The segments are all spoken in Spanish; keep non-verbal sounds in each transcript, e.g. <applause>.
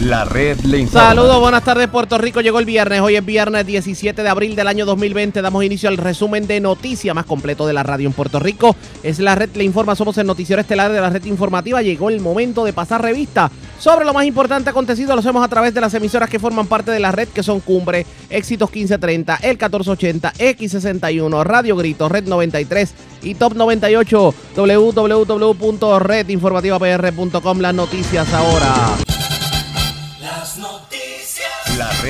La red le informa. Saludos, buenas tardes Puerto Rico. Llegó el viernes, hoy es viernes 17 de abril del año 2020. Damos inicio al resumen de noticias más completo de la radio en Puerto Rico. Es la red le informa, somos el noticiero estelar de la red informativa. Llegó el momento de pasar revista sobre lo más importante acontecido. Lo hacemos a través de las emisoras que forman parte de la red, que son Cumbre, Éxitos 1530, El 1480, X61, Radio Grito, Red 93 y Top 98, www.redinformativapr.com. Las noticias ahora.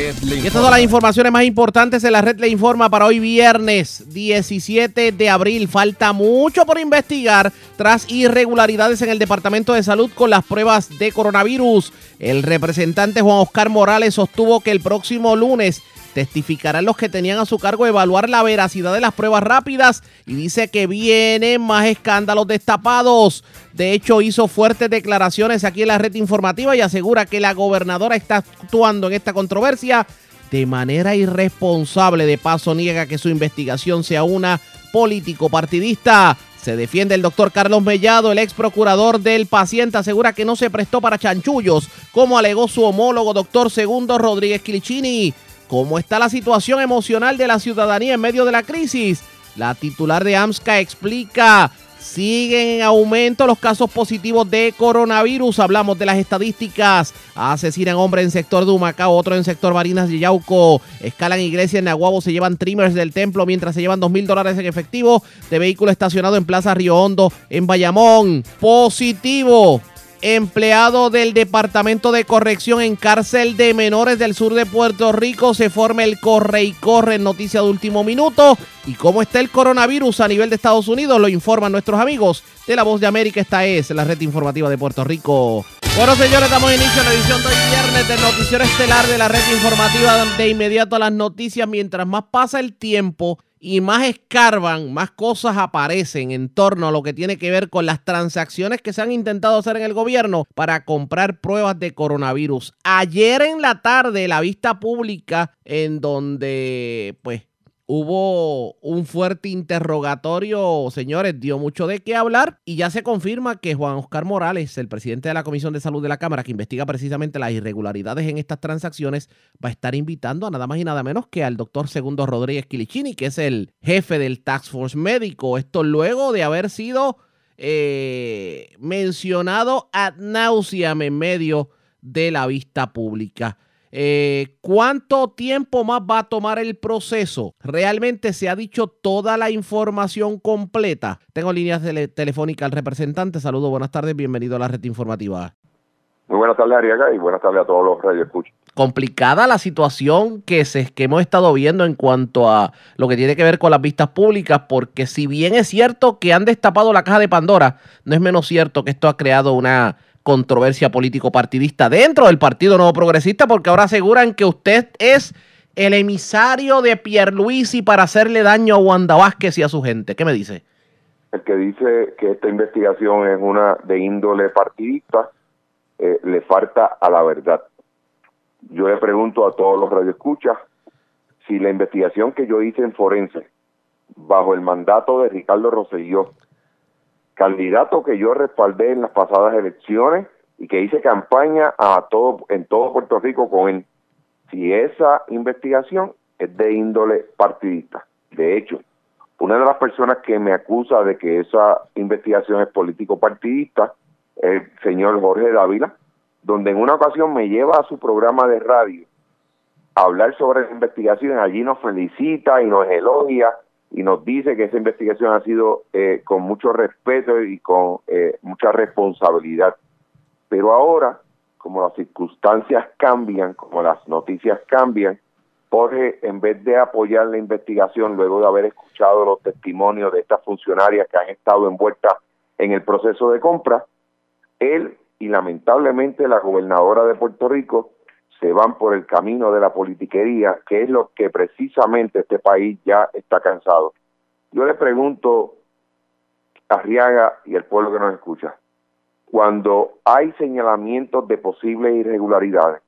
Red le Y estas son las informaciones más importantes de la red le informa para hoy viernes 17 de abril. Falta mucho por investigar tras irregularidades en el Departamento de Salud con las pruebas de coronavirus. El representante Juan Oscar Morales sostuvo que el próximo lunes testificarán los que tenían a su cargo evaluar la veracidad de las pruebas rápidas y dice que vienen más escándalos destapados. De hecho, hizo fuertes declaraciones aquí en la red informativa y asegura que la gobernadora está actuando en esta controversia de manera irresponsable. De paso, niega que su investigación sea una político partidista. Se defiende el doctor Carlos Mellado, el ex procurador del paciente, asegura que no se prestó para chanchullos, como alegó su homólogo doctor Segundo Rodríguez Quilicini. ¿Cómo está la situación emocional de la ciudadanía en medio de la crisis? La titular de AMSCA explica, siguen en aumento los casos positivos de coronavirus. Hablamos de las estadísticas. Asesinan hombre en sector de Humacao, otro en sector Barinas y Yauco. Escalan iglesia en Nahuabo, se llevan trimmers del templo mientras se llevan dos mil dólares en efectivo de vehículo estacionado en Plaza Río Hondo, en Bayamón. Positivo empleado del Departamento de Corrección en cárcel de menores del sur de Puerto Rico. Se forma el corre y corre en noticia de último minuto. ¿Y cómo está el coronavirus a nivel de Estados Unidos? Lo informan nuestros amigos de La Voz de América. Esta es la red informativa de Puerto Rico. Bueno, señores, damos inicio a la edición de hoy viernes del noticiero estelar de la red informativa de inmediato a las noticias. Mientras más pasa el tiempo y más escarban, más cosas aparecen en torno a lo que tiene que ver con las transacciones que se han intentado hacer en el gobierno para comprar pruebas de coronavirus. Ayer en la tarde, la vista pública en donde, pues, hubo un fuerte interrogatorio, señores, dio mucho de qué hablar y ya se confirma que Juan Oscar Morales, el presidente de la Comisión de Salud de la Cámara, que investiga precisamente las irregularidades en estas transacciones, va a estar invitando a nada más y nada menos que al doctor Segundo Rodríguez Quilichini, que es el jefe del Task Force Médico. Esto luego de haber sido eh, mencionado ad nauseam en medio de la vista pública. Eh, ¿Cuánto tiempo más va a tomar el proceso? ¿Realmente se ha dicho toda la información completa? Tengo líneas tele telefónicas al representante. Saludos, buenas tardes, bienvenido a la red informativa. Muy buenas tardes, Ariaga, y buenas tardes a todos los radioescuchas. Complicada la situación que, se, que hemos estado viendo en cuanto a lo que tiene que ver con las vistas públicas, porque si bien es cierto que han destapado la caja de Pandora, no es menos cierto que esto ha creado una controversia político-partidista dentro del Partido Nuevo Progresista, porque ahora aseguran que usted es el emisario de Pierluisi para hacerle daño a Wanda Vázquez y a su gente. ¿Qué me dice? El que dice que esta investigación es una de índole partidista, eh, le falta a la verdad. Yo le pregunto a todos los radioescuchas si la investigación que yo hice en Forense, bajo el mandato de Ricardo Rosselló, candidato que yo respaldé en las pasadas elecciones y que hice campaña a todo en todo Puerto Rico con él. Si esa investigación es de índole partidista. De hecho, una de las personas que me acusa de que esa investigación es político partidista es el señor Jorge Dávila, donde en una ocasión me lleva a su programa de radio a hablar sobre la investigación, allí nos felicita y nos elogia y nos dice que esa investigación ha sido eh, con mucho respeto y con eh, mucha responsabilidad. Pero ahora, como las circunstancias cambian, como las noticias cambian, Jorge, en vez de apoyar la investigación, luego de haber escuchado los testimonios de estas funcionarias que han estado envueltas en el proceso de compra, él y lamentablemente la gobernadora de Puerto Rico se van por el camino de la politiquería, que es lo que precisamente este país ya está cansado. Yo le pregunto a Riaga y al pueblo que nos escucha, cuando hay señalamientos de posibles irregularidades,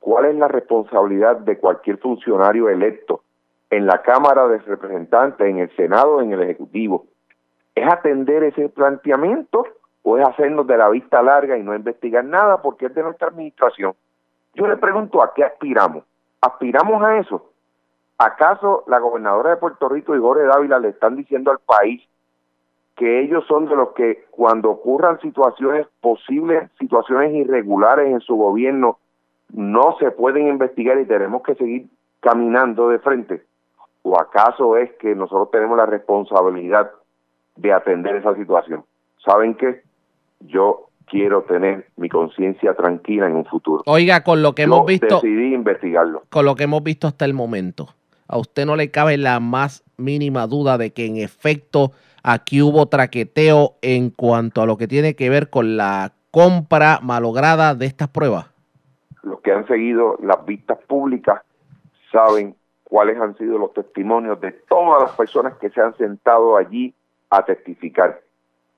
¿cuál es la responsabilidad de cualquier funcionario electo en la Cámara de Representantes, en el Senado, en el Ejecutivo? ¿Es atender ese planteamiento o es hacernos de la vista larga y no investigar nada porque es de nuestra administración? Yo le pregunto a qué aspiramos. ¿Aspiramos a eso? ¿Acaso la gobernadora de Puerto Rico y Jorge Dávila le están diciendo al país que ellos son de los que cuando ocurran situaciones posibles, situaciones irregulares en su gobierno, no se pueden investigar y tenemos que seguir caminando de frente? ¿O acaso es que nosotros tenemos la responsabilidad de atender esa situación? ¿Saben qué? Yo quiero tener mi conciencia tranquila en un futuro. Oiga, con lo que hemos visto... Decidí investigarlo. Con lo que hemos visto hasta el momento, a usted no le cabe la más mínima duda de que en efecto aquí hubo traqueteo en cuanto a lo que tiene que ver con la compra malograda de estas pruebas. Los que han seguido las vistas públicas saben cuáles han sido los testimonios de todas las personas que se han sentado allí a testificar.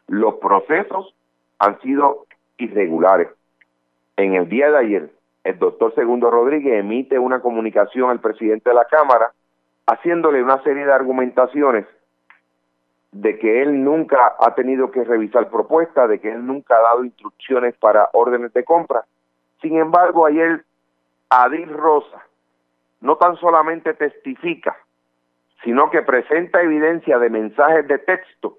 Los procesos han sido irregulares. En el día de ayer, el doctor Segundo Rodríguez emite una comunicación al presidente de la Cámara haciéndole una serie de argumentaciones de que él nunca ha tenido que revisar propuestas, de que él nunca ha dado instrucciones para órdenes de compra. Sin embargo, ayer Adil Rosa no tan solamente testifica, sino que presenta evidencia de mensajes de texto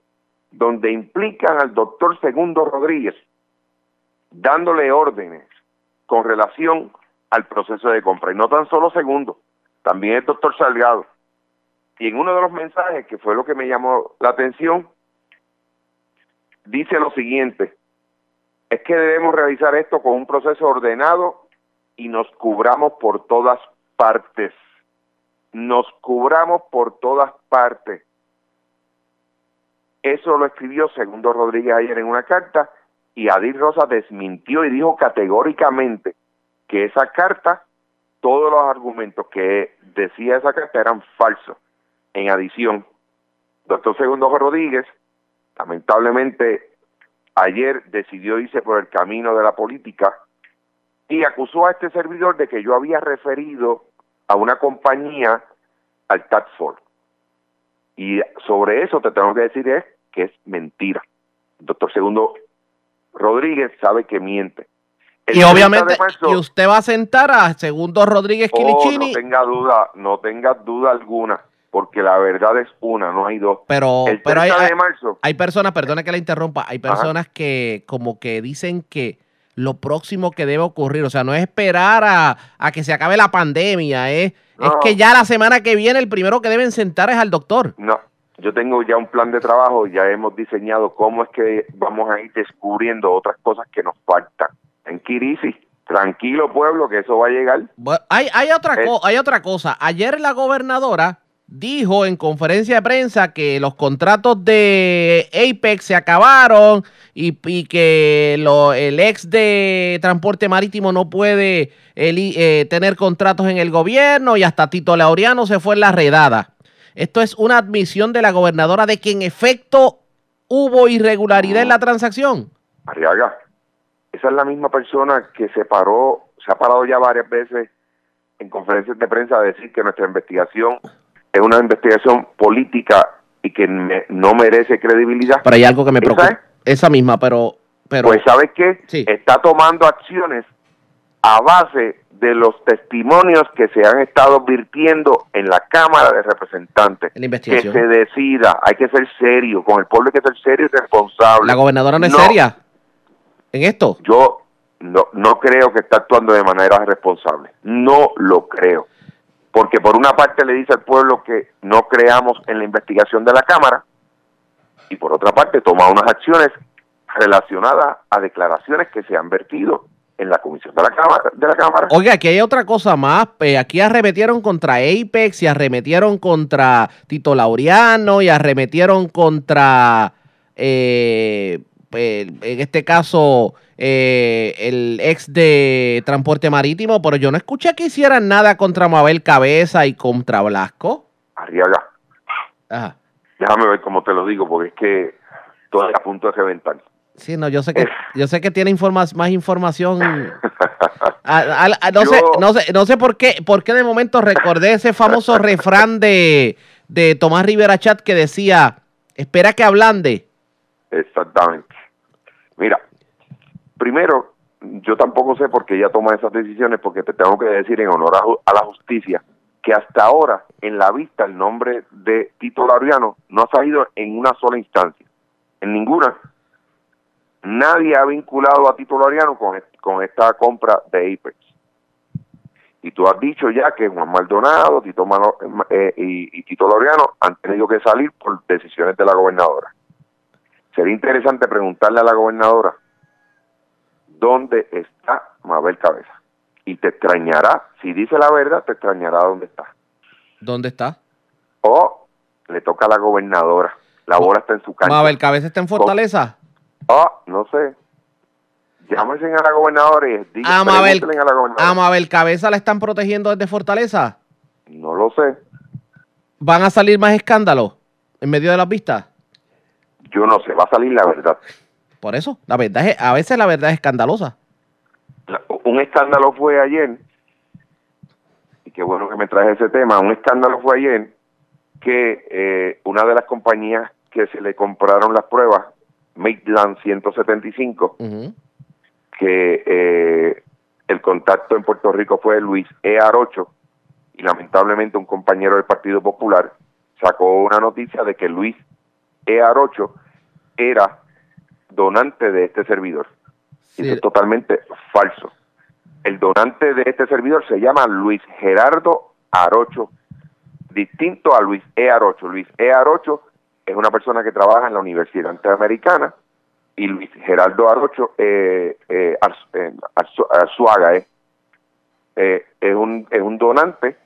donde implican al doctor Segundo Rodríguez dándole órdenes con relación al proceso de compra. Y no tan solo Segundo, también el doctor Salgado. Y en uno de los mensajes, que fue lo que me llamó la atención, dice lo siguiente, es que debemos realizar esto con un proceso ordenado y nos cubramos por todas partes. Nos cubramos por todas partes. Eso lo escribió Segundo Rodríguez ayer en una carta y Adil Rosa desmintió y dijo categóricamente que esa carta, todos los argumentos que decía esa carta eran falsos. En adición, doctor Segundo Rodríguez, lamentablemente, ayer decidió irse por el camino de la política y acusó a este servidor de que yo había referido a una compañía al tax Y sobre eso te tengo que decir es que es mentira. doctor Segundo Rodríguez sabe que miente. y obviamente, y usted va a sentar a Segundo Rodríguez Quilichini. Oh, no tenga duda, no tenga duda alguna, porque la verdad es una, no hay dos. Pero, pero hay, hay, personas, perdone que la interrumpa, hay personas que como que dicen que lo próximo que debe ocurrir, o sea, no es esperar a, a que se acabe la pandemia, ¿eh? es que ya la semana que viene el primero que deben sentar es al doctor. No, yo tengo ya un plan de trabajo, ya hemos diseñado cómo es que vamos a ir descubriendo otras cosas que nos faltan. En Kirisi, tranquilo pueblo, que eso va a llegar. hay, hay, otra hay otra cosa. Ayer la gobernadora dijo en conferencia de prensa que los contratos de Apex se acabaron y, que lo, el ex de transporte marítimo no puede eh, tener contratos en el gobierno y hasta Tito Laureano se fue en la redada. Esto es una admisión de la gobernadora de que en efecto hubo irregularidad en la transacción. Arriaga, esa es la misma persona que se paró, se ha parado ya varias veces en conferencias de prensa a decir que nuestra investigación es una investigación política y que no merece credibilidad. Pero hay algo que me preocupa. ¿Esa, misma, pero, pero... Pues ¿sabes qué? Está tomando acciones a base de los testimonios que se han estado virtiendo en la Cámara de Representantes. que se decida, hay que ser serio, con el pueblo hay que ser serio y responsable. ¿La gobernadora no es seria en esto? Yo no, no creo que está actuando de manera responsable, no lo creo. Porque por una parte le dice al pueblo que no creamos en la investigación de la Cámara y por otra parte toma unas acciones relacionadas a declaraciones que se han vertido en la comisión de la Cámara. De la cámara. Oiga, aquí hay otra cosa más. aquí arremetieron contra Apex y arremetieron contra Tito Laureano y arremetieron contra, eh, en este caso, eh, el ex de Transporte Marítimo, pero yo no escuché que hicieran nada contra Mabel Cabeza y contra Blasco. Arriaga. Ajá. Déjame ver cómo te lo digo, porque es que todo a punto de reventar. Sí, no, yo sé que, yo sé que tiene más información. <laughs> no, sé, no, sé, no sé por qué, por qué de momento recordé ese famoso refrán de, de Tomás Rivera Chat que decía, espera que ablande. Exactamente. Mira, primero, yo tampoco sé por qué ella toma esas decisiones, porque te tengo que decir en honor a, la justicia que hasta ahora en la vista el nombre de Tito Laureano no ha salido en una sola instancia, en ninguna. Nadie ha vinculado a Tito Laureano con, con esta compra de Apex. Y tú has dicho ya que Juan Maldonado Tito eh, y, y Tito Laureano han tenido que salir por decisiones de la gobernadora. Sería interesante preguntarle a la gobernadora dónde está Mabel Cabeza. Y te extrañará, si dice la verdad, te extrañará dónde está. ¿Dónde está? O le toca a la gobernadora. La bola está en su casa. ¿Mabel Cabeza está en Fortaleza? Oh, no sé. Llámense a la gobernadora y digan a la gobernadora. ¿A Mabel Cabeza la están protegiendo desde Fortaleza? No lo sé. ¿Van a salir más escándalos en medio de las vistas? Yo no sé, va a salir la verdad. Por eso, la verdad es, a veces la verdad es escandalosa. Un escándalo fue ayer, y qué bueno que me traje ese tema, un escándalo fue ayer que eh, una de las compañías que se le compraron las pruebas, Maitland 175, que eh, el contacto en Puerto Rico fue Luis E. Arocho, y lamentablemente un compañero del Partido Popular sacó una noticia de que Luis E. Arocho era donante de este servidor. Eso es totalmente falso. El donante de este servidor se llama Luis Gerardo Arocho, distinto a Luis E. Arocho. Luis E. Arocho es una persona que trabaja en la Universidad Interamericana y Luis Gerardo Arocho eh, eh, eh, Arzuaga eh, es, un, es un donante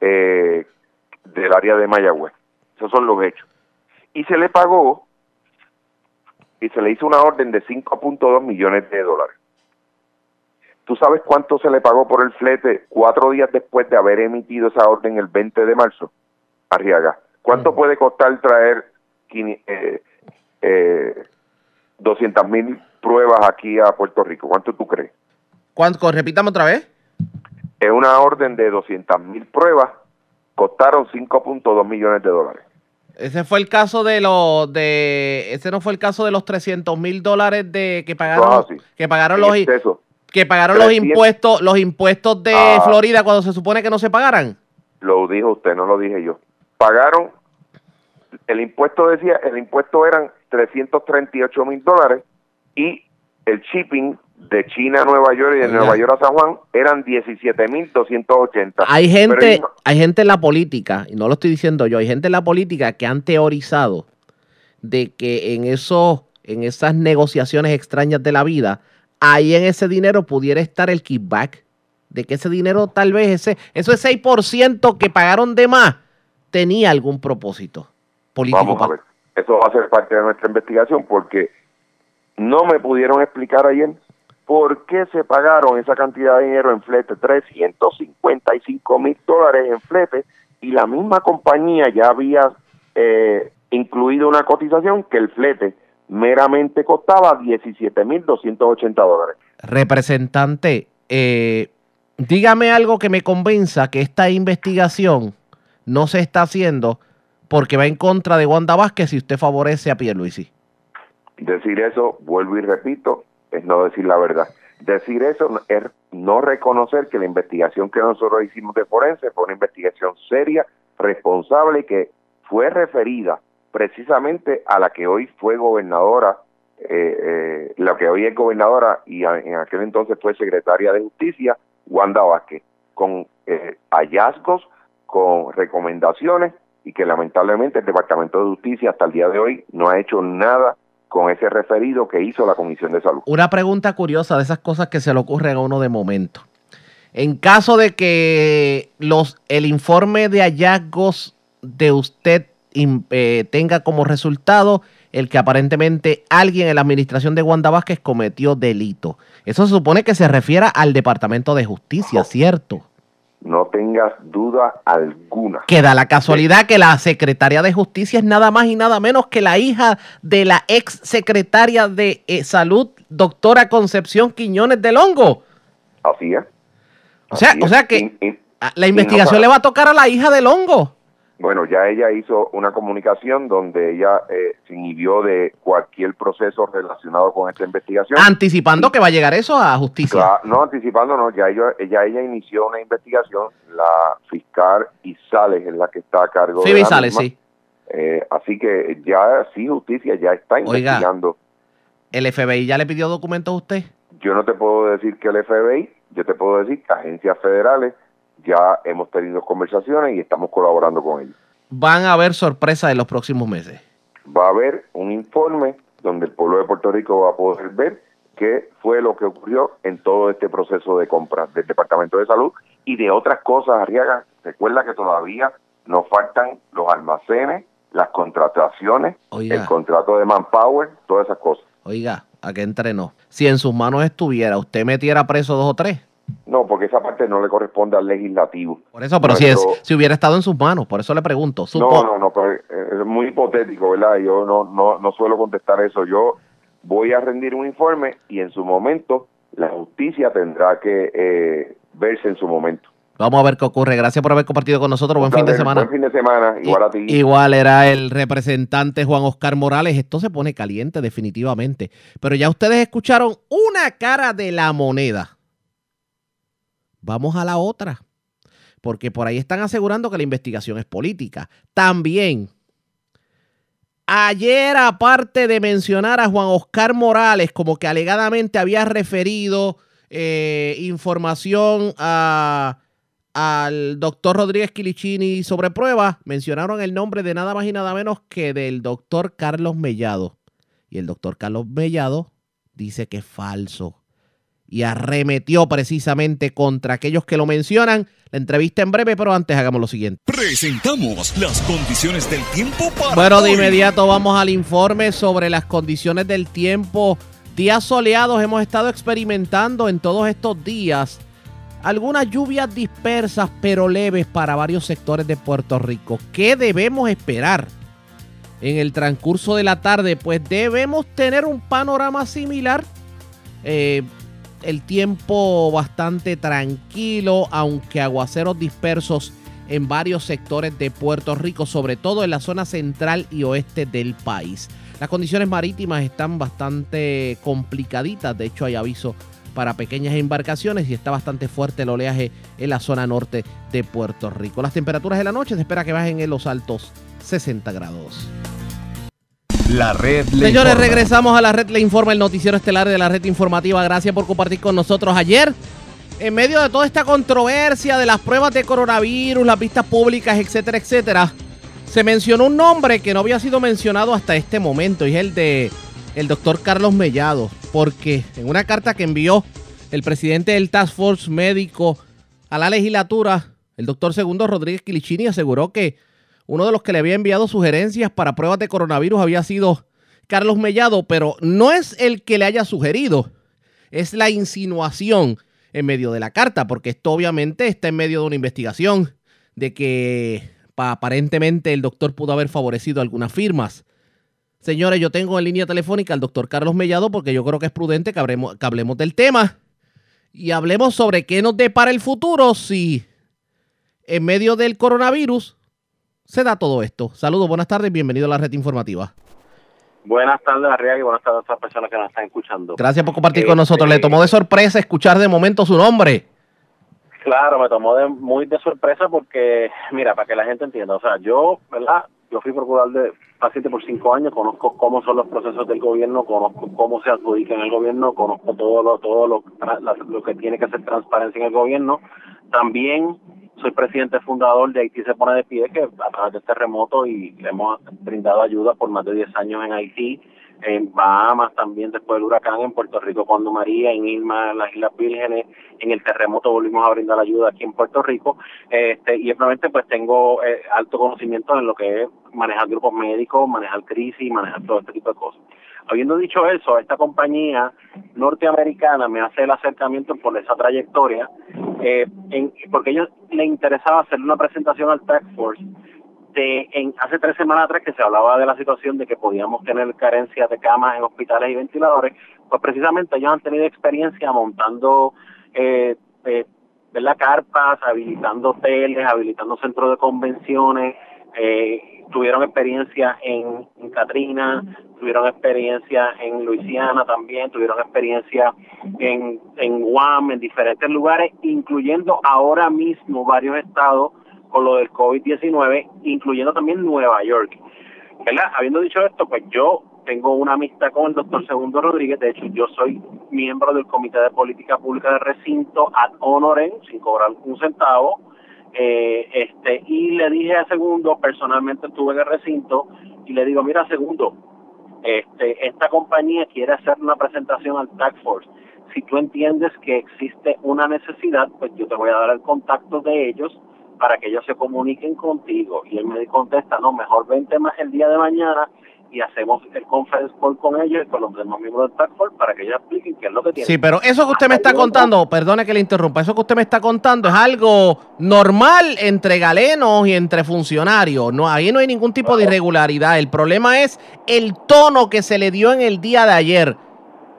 del área de Mayagüez. Esos son los hechos. Y se le pagó y se le hizo una orden de 5.2 millones de dólares. ¿Tú sabes cuánto se le pagó por el flete cuatro días después de haber emitido esa orden el 20 de marzo? Arriaga. ¿Cuánto puede costar traer eh, eh, 200 mil pruebas aquí a Puerto Rico? ¿Cuánto tú crees? ¿Cuánto? Repítame otra vez. Es una orden de 200 mil pruebas, costaron 5.2 millones de dólares. Ese fue el caso de los de ese no fue el caso de los 300 mil dólares de que pagaron que pagaron los que pagaron los impuestos los impuestos de ah. Florida cuando se supone que no se pagaran. Lo dijo usted, no lo dije yo. Pagaron el impuesto decía el impuesto eran 338 mil dólares y el shipping de China a Nueva York y de Nueva York a San Juan eran 17.280. Hay gente, hay gente en la política, y no lo estoy diciendo yo, hay gente en la política que han teorizado de que en, eso, en esas negociaciones extrañas de la vida, ahí en ese dinero pudiera estar el kickback, de que ese dinero tal vez, ese, eso es 6% que pagaron de más, tenía algún propósito político. Vamos a ver, eso va a ser parte de nuestra investigación porque no me pudieron explicar ayer ¿por qué se pagaron esa cantidad de dinero en flete? 355 mil dólares en flete y la misma compañía ya había eh, incluido una cotización que el flete meramente costaba 17 mil 280 dólares. Representante, eh, dígame algo que me convenza que esta investigación no se está haciendo porque va en contra de Wanda Vázquez si usted favorece a Pierluisi. Decir eso, vuelvo y repito, es no decir la verdad. Decir eso es no reconocer que la investigación que nosotros hicimos de forense fue una investigación seria, responsable y que fue referida precisamente a la que hoy fue gobernadora, eh, eh, la que hoy es gobernadora y en aquel entonces fue secretaria de Justicia, Wanda Vázquez, con eh, hallazgos, con recomendaciones y que lamentablemente el Departamento de Justicia hasta el día de hoy no ha hecho nada con ese referido que hizo la Comisión de Salud. Una pregunta curiosa de esas cosas que se le ocurren a uno de momento. En caso de que los, el informe de hallazgos de usted eh, tenga como resultado el que aparentemente alguien en la administración de Wanda Vázquez cometió delito. Eso se supone que se refiera al Departamento de Justicia, ¿cierto? No tengas duda alguna. Queda la casualidad que la secretaria de Justicia es nada más y nada menos que la hija de la ex secretaria de eh, Salud, doctora Concepción Quiñones del Hongo. Así es. o sea, o sea que la investigación le va a tocar a la hija del Hongo. Bueno, ya ella hizo una comunicación donde ella eh, se inhibió de cualquier proceso relacionado con esta investigación. Anticipando que va a llegar eso a justicia. No, anticipando, no, ya ella, ya ella inició una investigación, la fiscal Isales es la que está a cargo de Phoebe la Sales, misma. sí. Eh, así que ya sí, justicia ya está Oiga. investigando. ¿El FBI ya le pidió documentos a usted? Yo no te puedo decir que el FBI, yo te puedo decir que agencias federales ya hemos tenido conversaciones y estamos colaborando con ellos. Van a haber sorpresas en los próximos meses. Va a haber un informe donde el pueblo de Puerto Rico va a poder ver qué fue lo que ocurrió en todo este proceso de compras del Departamento de Salud y de otras cosas, Arriaga. Recuerda que todavía nos faltan los almacenes, las contrataciones, Oiga. el contrato de manpower, todas esas cosas. Oiga, ¿a qué entrenó? Si en sus manos estuviera, ¿usted metiera preso dos o tres? No, porque esa parte no le corresponde al legislativo. Por eso, pero si, es, si hubiera estado en sus manos, por eso le pregunto. No, Supo- no, no, pero es muy hipotético, ¿verdad? Yo no, no, no suelo contestar eso. Yo voy a rendir un informe y en su momento la justicia tendrá que eh, verse en su momento. Vamos a ver qué ocurre. Gracias por haber compartido con nosotros. Buen fin de semana. Buen fin de semana, igual a ti. Igual era el representante Juan Oscar Morales. Esto se pone caliente definitivamente. Pero ya ustedes escucharon una cara de la moneda. Vamos a la otra. Porque por ahí están asegurando que la investigación es política. También, ayer aparte de mencionar a Juan Oscar Morales como que alegadamente había referido eh, información a al doctor Rodríguez Quilichini sobre pruebas, mencionaron el nombre de nada más y nada menos que del doctor Carlos Mellado. Y el doctor Carlos Mellado dice que es falso. Y arremetió precisamente contra aquellos que lo mencionan. La entrevista en breve, pero antes hagamos lo siguiente. Presentamos las condiciones del tiempo para Bueno, de inmediato vamos al informe sobre las condiciones del tiempo. Días soleados hemos estado experimentando en todos estos días. Algunas lluvias dispersas pero leves para varios sectores de Puerto Rico. ¿Qué debemos esperar en el transcurso de la tarde? Pues debemos tener un panorama similar. Eh, el tiempo bastante tranquilo, aunque aguaceros dispersos en varios sectores de Puerto Rico, sobre todo en la zona central y oeste del país. Las condiciones marítimas están bastante complicaditas, de hecho hay aviso para pequeñas embarcaciones y está bastante fuerte el oleaje en la zona norte de Puerto Rico. Las temperaturas de la noche se espera que bajen en los altos 60 grados. La red le Señores, informa. regresamos a la red Le Informa, el noticiero estelar de la red informativa. Gracias por compartir con nosotros ayer. En medio de toda esta controversia de las pruebas de coronavirus, las vistas públicas, etcétera, etcétera, se mencionó un nombre que no había sido mencionado hasta este momento y es el de el doctor Carlos Mellado, porque en una carta que envió el presidente del Task Force médico a la legislatura, el doctor Segundo Rodríguez Quilichini aseguró que uno de los que le había enviado sugerencias para pruebas de coronavirus había sido Carlos Mellado, pero no es el que le haya sugerido, es la insinuación en medio de la carta, porque esto obviamente está en medio de una investigación de que pa- aparentemente el doctor pudo haber favorecido algunas firmas. Señores, yo tengo en línea telefónica al doctor Carlos Mellado porque yo creo que es prudente que hablemos del tema y hablemos sobre qué nos depara el futuro si en medio del coronavirus se da todo esto. Saludos, buenas tardes, bienvenido a la red informativa. Buenas tardes, Arriaga, y buenas tardes a las personas que nos están escuchando. Gracias por compartir con Este- nosotros. Le tomó de sorpresa escuchar de momento su nombre. Claro, me tomó de, muy de sorpresa porque, mira, para que la gente entienda, o sea, yo, ¿verdad? Yo fui procurador de paciente por cinco años, conozco cómo son los procesos del gobierno, conozco cómo se adjudica en el gobierno, conozco todo lo, todo lo, lo que tiene que hacer transparencia en el gobierno. También soy presidente fundador de Haití se pone de pie, que a través de este remoto y le hemos brindado ayuda por más de 10 años en Haití, en Bahamas también después del huracán, en Puerto Rico cuando María, en Irma, en las Islas Vírgenes, en el terremoto volvimos a brindar ayuda aquí en Puerto Rico, este, y obviamente pues tengo eh, alto conocimiento en lo que es manejar grupos médicos, manejar crisis, manejar todo este tipo de cosas. Habiendo dicho eso, esta compañía norteamericana me hace el acercamiento por esa trayectoria, eh, porque a ellos le interesaba hacerle una presentación al Task Force de en hace tres semanas atrás que se hablaba de la situación de que podíamos tener carencia de camas en hospitales y ventiladores, pues precisamente ellos han tenido experiencia montando eh, eh, ¿verdad? carpas, habilitando hoteles, habilitando centros de convenciones, eh, tuvieron experiencia en, en Katrina, tuvieron experiencia en Luisiana también, tuvieron experiencia en, en Guam, en diferentes lugares, incluyendo ahora mismo varios estados con lo del COVID-19, incluyendo también Nueva York. Habiendo dicho esto, pues yo tengo una amistad con el doctor Segundo Rodríguez, de hecho yo soy miembro del Comité de Política Pública de Recinto ad honorem, sin cobrar un centavo, eh, este y le dije a Segundo, personalmente estuve en el recinto, y le digo, mira Segundo, este, esta compañía quiere hacer una presentación al Task Force. Si tú entiendes que existe una necesidad, pues yo te voy a dar el contacto de ellos para que ellos se comuniquen contigo. Y él me contesta, no, mejor vente más el día de mañana y hacemos el conference call con ellos y con los demás miembros del Task Force para que ellos expliquen qué es lo que tienen. Sí, pero eso que usted me está contando, perdone que le interrumpa, eso que usted me está contando es algo normal entre galenos y entre funcionarios. No, ahí no hay ningún tipo de irregularidad. El problema es el tono que se le dio en el día de ayer,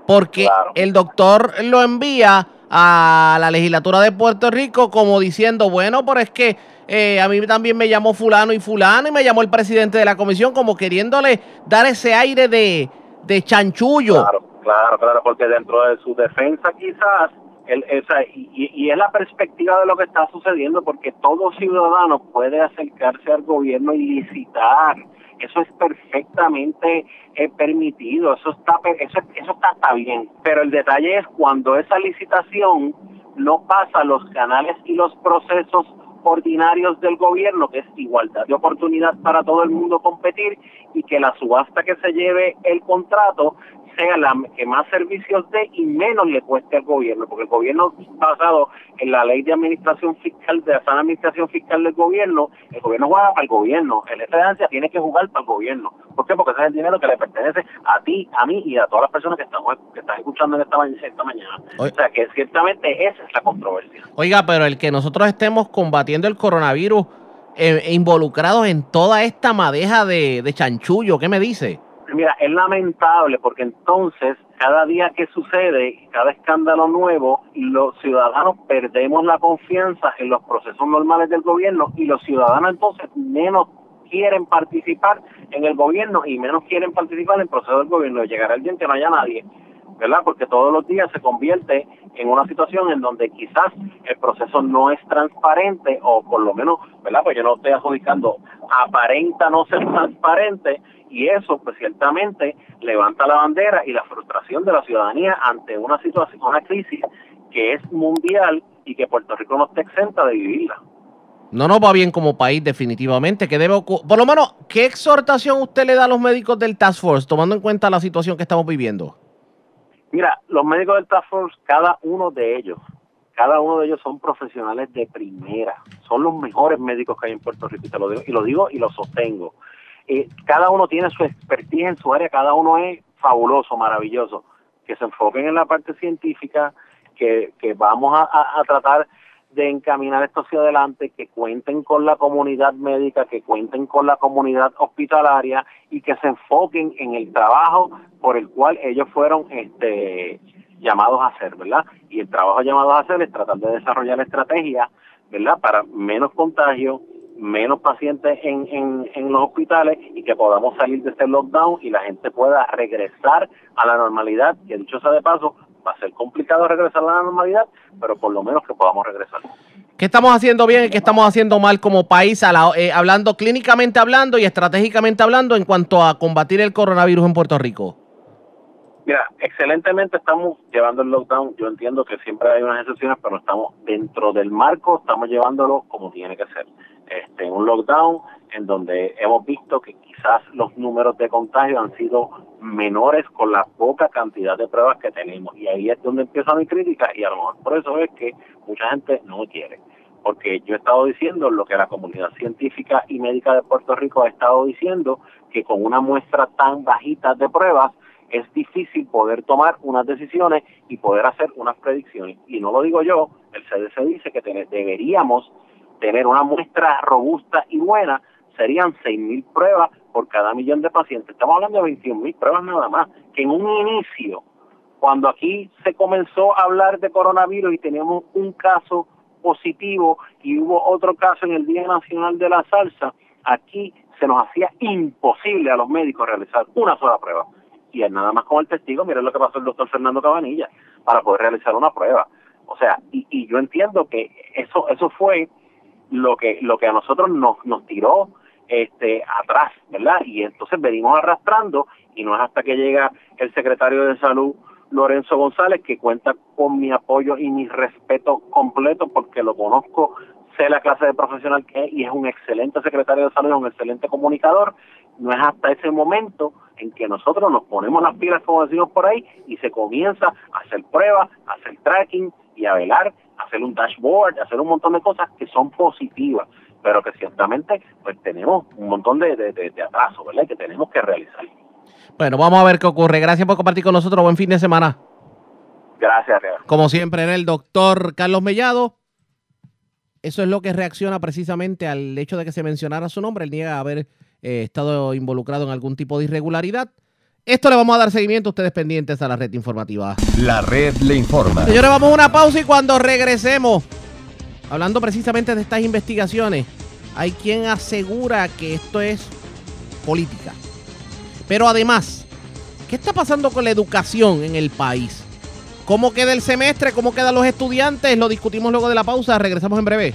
porque Claro. el doctor lo envía a la legislatura de Puerto Rico como diciendo, bueno, pero es que eh, a mí también me llamó fulano y fulano y me llamó el presidente de la comisión como queriéndole dar ese aire de, de chanchullo. Claro, claro, claro, porque dentro de su defensa quizás, el, esa, y, y- es la perspectiva de lo que está sucediendo, porque todo ciudadano puede acercarse al gobierno y licitar. Eso es perfectamente eh, permitido, eso está, eso, eso está, está bien. Pero el detalle es cuando esa licitación no pasa los canales y los procesos ordinarios del gobierno, que es igualdad de oportunidad para todo el mundo competir y que la subasta que se lleve el contrato sea la que más servicios dé y menos le cueste al gobierno, porque el gobierno basado en la ley de administración fiscal, de la sana administración fiscal del gobierno, el gobierno juega para el gobierno, el FDAncia tiene que jugar para el gobierno. ¿Por qué? Porque ese es el dinero que le pertenece a ti, a mí y a todas las personas que estamos que están escuchando en esta, ma- esta mañana. Oye. O sea que ciertamente esa es la controversia. Oiga, pero el que nosotros estemos combatiendo el coronavirus eh, involucrados en toda esta madeja de, de chanchullo, ¿qué me dice? Mira, es lamentable porque entonces cada día que sucede, cada escándalo nuevo, los ciudadanos perdemos la confianza en los procesos normales del gobierno y los ciudadanos entonces menos quieren participar en el gobierno y menos quieren participar en el proceso del gobierno. Llegará el día en que no haya nadie, ¿verdad? Porque todos los días se convierte en una situación en donde quizás el proceso no es transparente o por lo menos, ¿verdad? Pues yo no estoy adjudicando, aparenta no ser transparente y eso pues ciertamente levanta la bandera y la frustración de la ciudadanía ante una situación, una crisis que es mundial y que Puerto Rico no está exenta de vivirla. No nos va bien como país definitivamente, que debe por lo menos, ¿qué exhortación usted le da a los médicos del Task Force, tomando en cuenta la situación que estamos viviendo? Mira, los médicos del Task Force, cada uno de ellos, cada uno de ellos son profesionales de primera, son los mejores médicos que hay en Puerto Rico, y, te lo digo, y lo digo y lo sostengo. Eh, cada uno tiene su expertise en su área, cada uno es fabuloso, maravilloso. Que se enfoquen en la parte científica, que, que vamos a, a- a tratar de encaminar esto hacia adelante, que cuenten con la comunidad médica, que cuenten con la comunidad hospitalaria y que se enfoquen en el trabajo por el cual ellos fueron este, llamados a hacer, ¿verdad? Y el trabajo llamados a hacer es tratar de desarrollar estrategias, ¿verdad? Para menos contagio, menos pacientes en, en, en los hospitales y que podamos salir de este lockdown y la gente pueda regresar a la normalidad, que dicho sea de paso, va a ser complicado regresar a la normalidad, pero por lo menos que podamos regresar. ¿Qué estamos haciendo bien y qué estamos haciendo mal como país, a la- eh, hablando clínicamente hablando y estratégicamente hablando en cuanto a combatir el coronavirus en Puerto Rico? Mira, excelentemente estamos llevando el lockdown. Yo entiendo que siempre hay unas excepciones, pero estamos dentro del marco, estamos llevándolo como tiene que ser. Este, un lockdown en donde hemos visto que quizás los números de contagio han sido menores con la poca cantidad de pruebas que tenemos. Y ahí es donde empieza mi crítica y a lo mejor por eso es que mucha gente no quiere. Porque yo he estado diciendo lo que la comunidad científica y médica de Puerto Rico ha estado diciendo, que con una muestra tan bajita de pruebas es difícil poder tomar unas decisiones y poder hacer unas predicciones. Y no lo digo yo, el CDC dice que deberíamos tener una muestra robusta y buena, serían 6.000 pruebas por cada millón de pacientes. Estamos hablando de 21.000 pruebas nada más, que en un inicio, cuando aquí se comenzó a hablar de coronavirus y teníamos un caso positivo y hubo otro caso en el Día Nacional de la Salsa, aquí se nos hacía imposible a los médicos realizar una sola prueba. Y nada más con el testigo, miren lo que pasó el doctor Fernando Cabanilla, para poder realizar una prueba. O sea, y, y yo entiendo que eso eso fue lo que lo que a nosotros nos, nos tiró este atrás, ¿verdad? Y entonces venimos arrastrando y no es hasta que llega el secretario de salud Lorenzo González que cuenta con mi apoyo y mi respeto completo porque lo conozco, sé la clase de profesional que es y es un excelente secretario de salud, es un excelente comunicador. No es hasta ese momento en que nosotros nos ponemos las pilas, como decimos por ahí, y se comienza a hacer pruebas, a hacer tracking y a velar, a hacer un dashboard, a hacer un montón de cosas que son positivas pero que ciertamente pues tenemos un montón de, de, de, atraso, ¿verdad? Que tenemos que realizar. Bueno, vamos a ver qué ocurre. Gracias por compartir con nosotros. Buen fin de semana. Gracias, Como siempre, era el doctor Carlos Mellado. Eso es lo que reacciona precisamente al hecho de que se mencionara su nombre. Él niega haber eh, estado involucrado en algún tipo de irregularidad. Esto le vamos a dar seguimiento, ustedes pendientes a la red informativa. La red le informa. Señores, vamos a una pausa y cuando regresemos, hablando precisamente de estas investigaciones, hay quien asegura que esto es política. Pero además, ¿qué está pasando con la educación en el país? ¿Cómo queda el semestre? ¿Cómo quedan los estudiantes? Lo discutimos luego de la pausa. Regresamos en breve.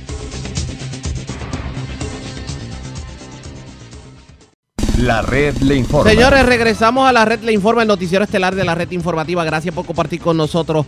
La red le informa. Señores, regresamos a la red le informa, el noticiero estelar de la red informativa. Gracias por compartir con nosotros.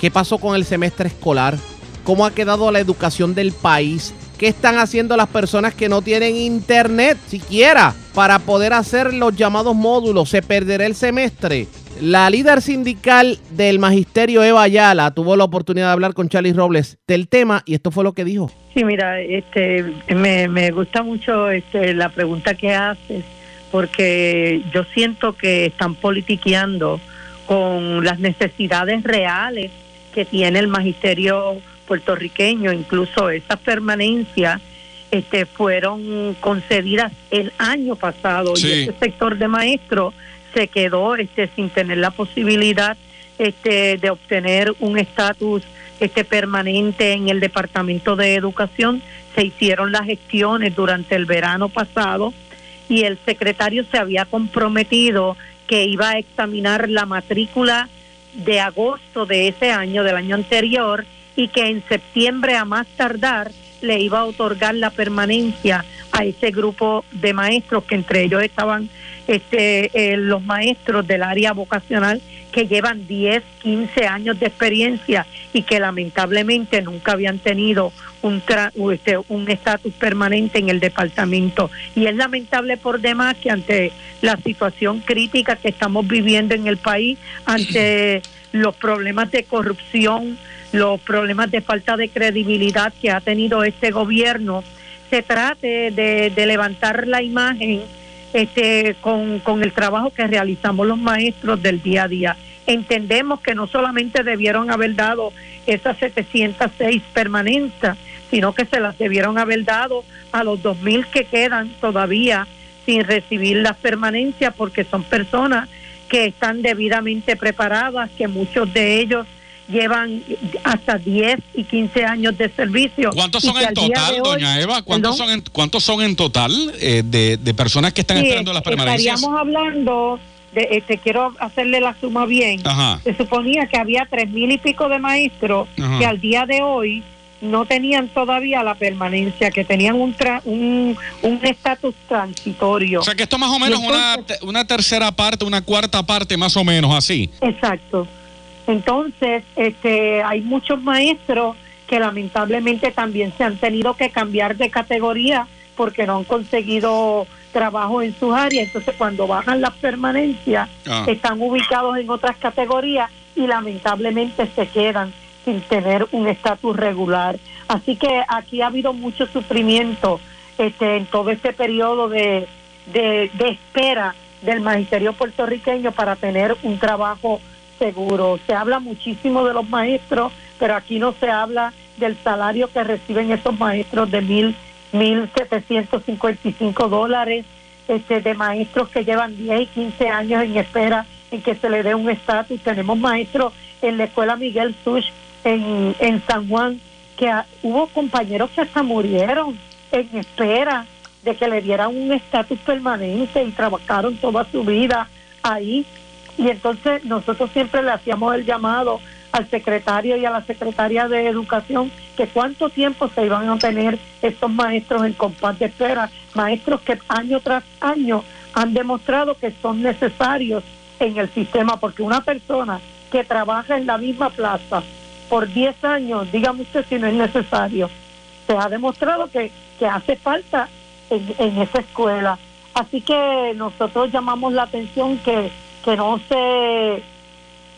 ¿Qué pasó con el semestre escolar? ¿Cómo ha quedado la educación del país? ¿Qué están haciendo las personas que no tienen internet siquiera para poder hacer los llamados módulos? ¿Se perderá el semestre? La líder sindical del magisterio Eva Ayala tuvo la oportunidad de hablar con Charlie Robles del tema y esto fue lo que dijo. Sí, mira, este, me, me gusta mucho este, la pregunta que haces porque yo siento que están politiqueando con las necesidades reales que tiene el magisterio puertorriqueño, incluso esas permanencias este, fueron concedidas el año pasado y ese sector de maestros se quedó este, sin tener la posibilidad este, de obtener un estatus este, permanente en el Departamento de Educación. Se hicieron las gestiones durante el verano pasado y el secretario se había comprometido que iba a examinar la matrícula de agosto de ese año, del año anterior, y que en septiembre a más tardar le iba a otorgar la permanencia a ese grupo de maestros que entre ellos estaban este, eh, los maestros del área vocacional que llevan 10, 15 años de experiencia y que lamentablemente nunca habían tenido un este, un estatus permanente en el departamento. Y es lamentable por demás que ante la situación crítica que estamos viviendo en el país, ante <clears throat> los problemas de corrupción, los problemas de falta de credibilidad que ha tenido este gobierno, se trate de, levantar la imagen este, con, con el trabajo que realizamos los maestros del día a día. Entendemos que no solamente debieron haber dado esas 706 permanencias, sino que se las debieron haber dado a los 2.000 que quedan todavía sin recibir las permanencias porque son personas que están debidamente preparadas, que muchos de ellos llevan hasta 10 y 15 años de servicio. ¿Cuántos son en total, doña Eva? ¿Cuántos son, en, ¿Cuántos son en total eh, de, de, personas que están esperando las permanencias? Estaríamos hablando, de, este, quiero hacerle la suma bien, se suponía que había tres mil y pico de maestros que al día de hoy no tenían todavía la permanencia, que tenían un un estatus transitorio. O sea que esto más o menos una, una tercera parte, una cuarta parte más o menos así. Exacto. Entonces, este, hay muchos maestros que lamentablemente también se han tenido que cambiar de categoría porque no han conseguido trabajo en sus áreas. Entonces, cuando bajan las permanencias, ah. están ubicados en otras categorías y lamentablemente se quedan sin tener un estatus regular. Así que aquí ha habido mucho sufrimiento este, en todo este periodo de, de, de espera del magisterio puertorriqueño para tener un trabajo seguro. Se habla muchísimo de los maestros, pero aquí no se habla del salario que reciben estos maestros de mil, mil setecientos cincuenta y cinco dólares, este, de maestros que llevan 10 y 15 años en espera en que se le dé un estatus. Tenemos maestros en la escuela Miguel Sush en, en San Juan, que hubo compañeros que hasta murieron en espera de que le dieran un estatus permanente y trabajaron toda su vida ahí. Y entonces nosotros siempre le hacíamos el llamado al secretario y a la secretaria de Educación que cuánto tiempo se iban a tener estos maestros en compás de espera, maestros que año tras año han demostrado que son necesarios en el sistema, porque una persona que trabaja en la misma plaza por 10 años, dígame usted si no es necesario, se ha demostrado que, que hace falta en, en esa escuela. Así que nosotros llamamos la atención que, que no se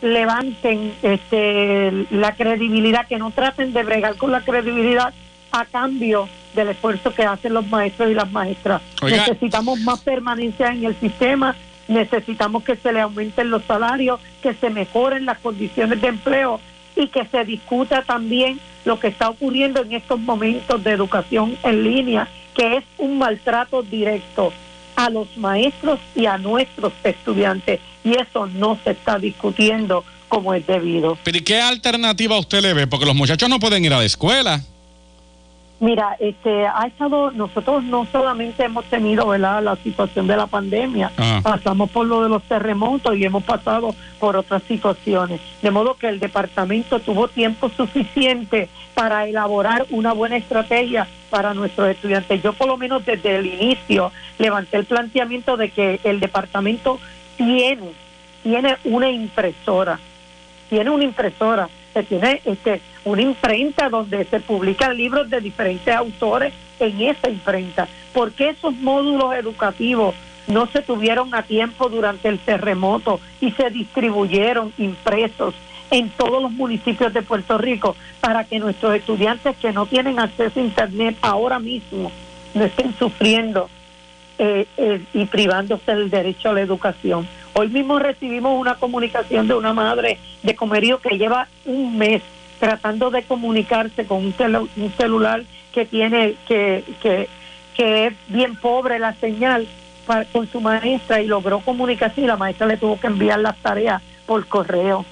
levanten este, la credibilidad, que no traten de bregar con la credibilidad a cambio del esfuerzo que hacen los maestros y las maestras. Necesitamos más permanencia en el sistema, necesitamos que se le aumenten los salarios, que se mejoren las condiciones de empleo y que se discuta también lo que está ocurriendo en estos momentos de educación en línea, que es un maltrato directo a los maestros y a nuestros estudiantes. Y eso no se está discutiendo como es debido. ¿Pero y qué alternativa usted le ve? Porque los muchachos no pueden ir a la escuela. Mira, este, ha estado, nosotros no solamente hemos tenido, ¿verdad? La situación de la pandemia, ah. pasamos por lo de los terremotos y hemos pasado por otras situaciones. De modo que el departamento tuvo tiempo suficiente para elaborar una buena estrategia para nuestros estudiantes. Yo por lo menos desde el inicio levanté el planteamiento de que el departamento tiene, tiene una impresora, tiene una impresora se tiene este, una imprenta donde se publican libros de diferentes autores en esa imprenta. ¿Por qué esos módulos educativos no se tuvieron a tiempo durante el terremoto y se distribuyeron impresos en todos los municipios de Puerto Rico para que nuestros estudiantes que no tienen acceso a Internet ahora mismo no estén sufriendo eh, eh, y privándose del derecho a la educación? Hoy mismo recibimos una comunicación de una madre de Comerío que lleva un mes tratando de comunicarse con un, celular que tiene que, que, que es bien pobre la señal con su maestra y logró comunicarse y la maestra le tuvo que enviar las tareas por correo.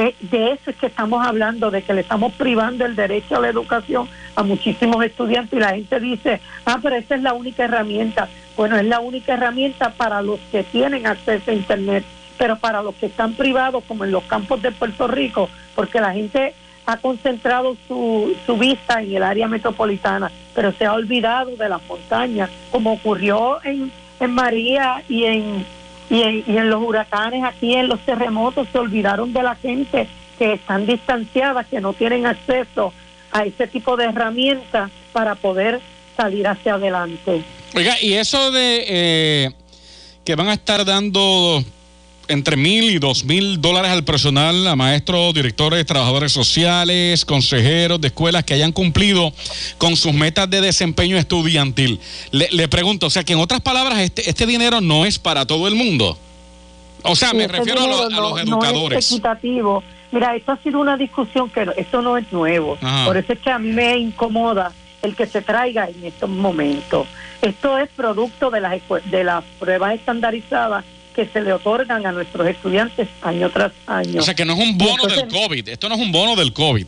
Eh, de eso es que estamos hablando, de que le estamos privando el derecho a la educación a muchísimos estudiantes y la gente dice, ah, pero esa es la única herramienta. Bueno, es la única herramienta para los que tienen acceso a Internet, pero para los que están privados, como en los campos de Puerto Rico, porque la gente ha concentrado su, su vista en el área metropolitana, pero se ha olvidado de las montañas, como ocurrió en, en María y en, y en, y en los huracanes, aquí en los terremotos, se olvidaron de la gente que están distanciadas, que no tienen acceso a ese tipo de herramientas para poder salir hacia adelante. Oiga, y eso de eh, que van a estar dando entre mil y dos mil dólares al personal, a maestros, directores, trabajadores sociales, consejeros de escuelas que hayan cumplido con sus metas de desempeño estudiantil. Le, pregunto, o sea, que en otras palabras, este, este dinero no es para todo el mundo. O sea, me este refiero a, los educadores. No equitativo. Mira, esto ha sido una discusión que esto no es nuevo. Por eso es que a mí me incomoda el que se traiga en estos momentos. Esto es producto de las, de las pruebas estandarizadas que se le otorgan a nuestros estudiantes año tras año. O sea que no es un bono del COVID, esto no es un bono del COVID.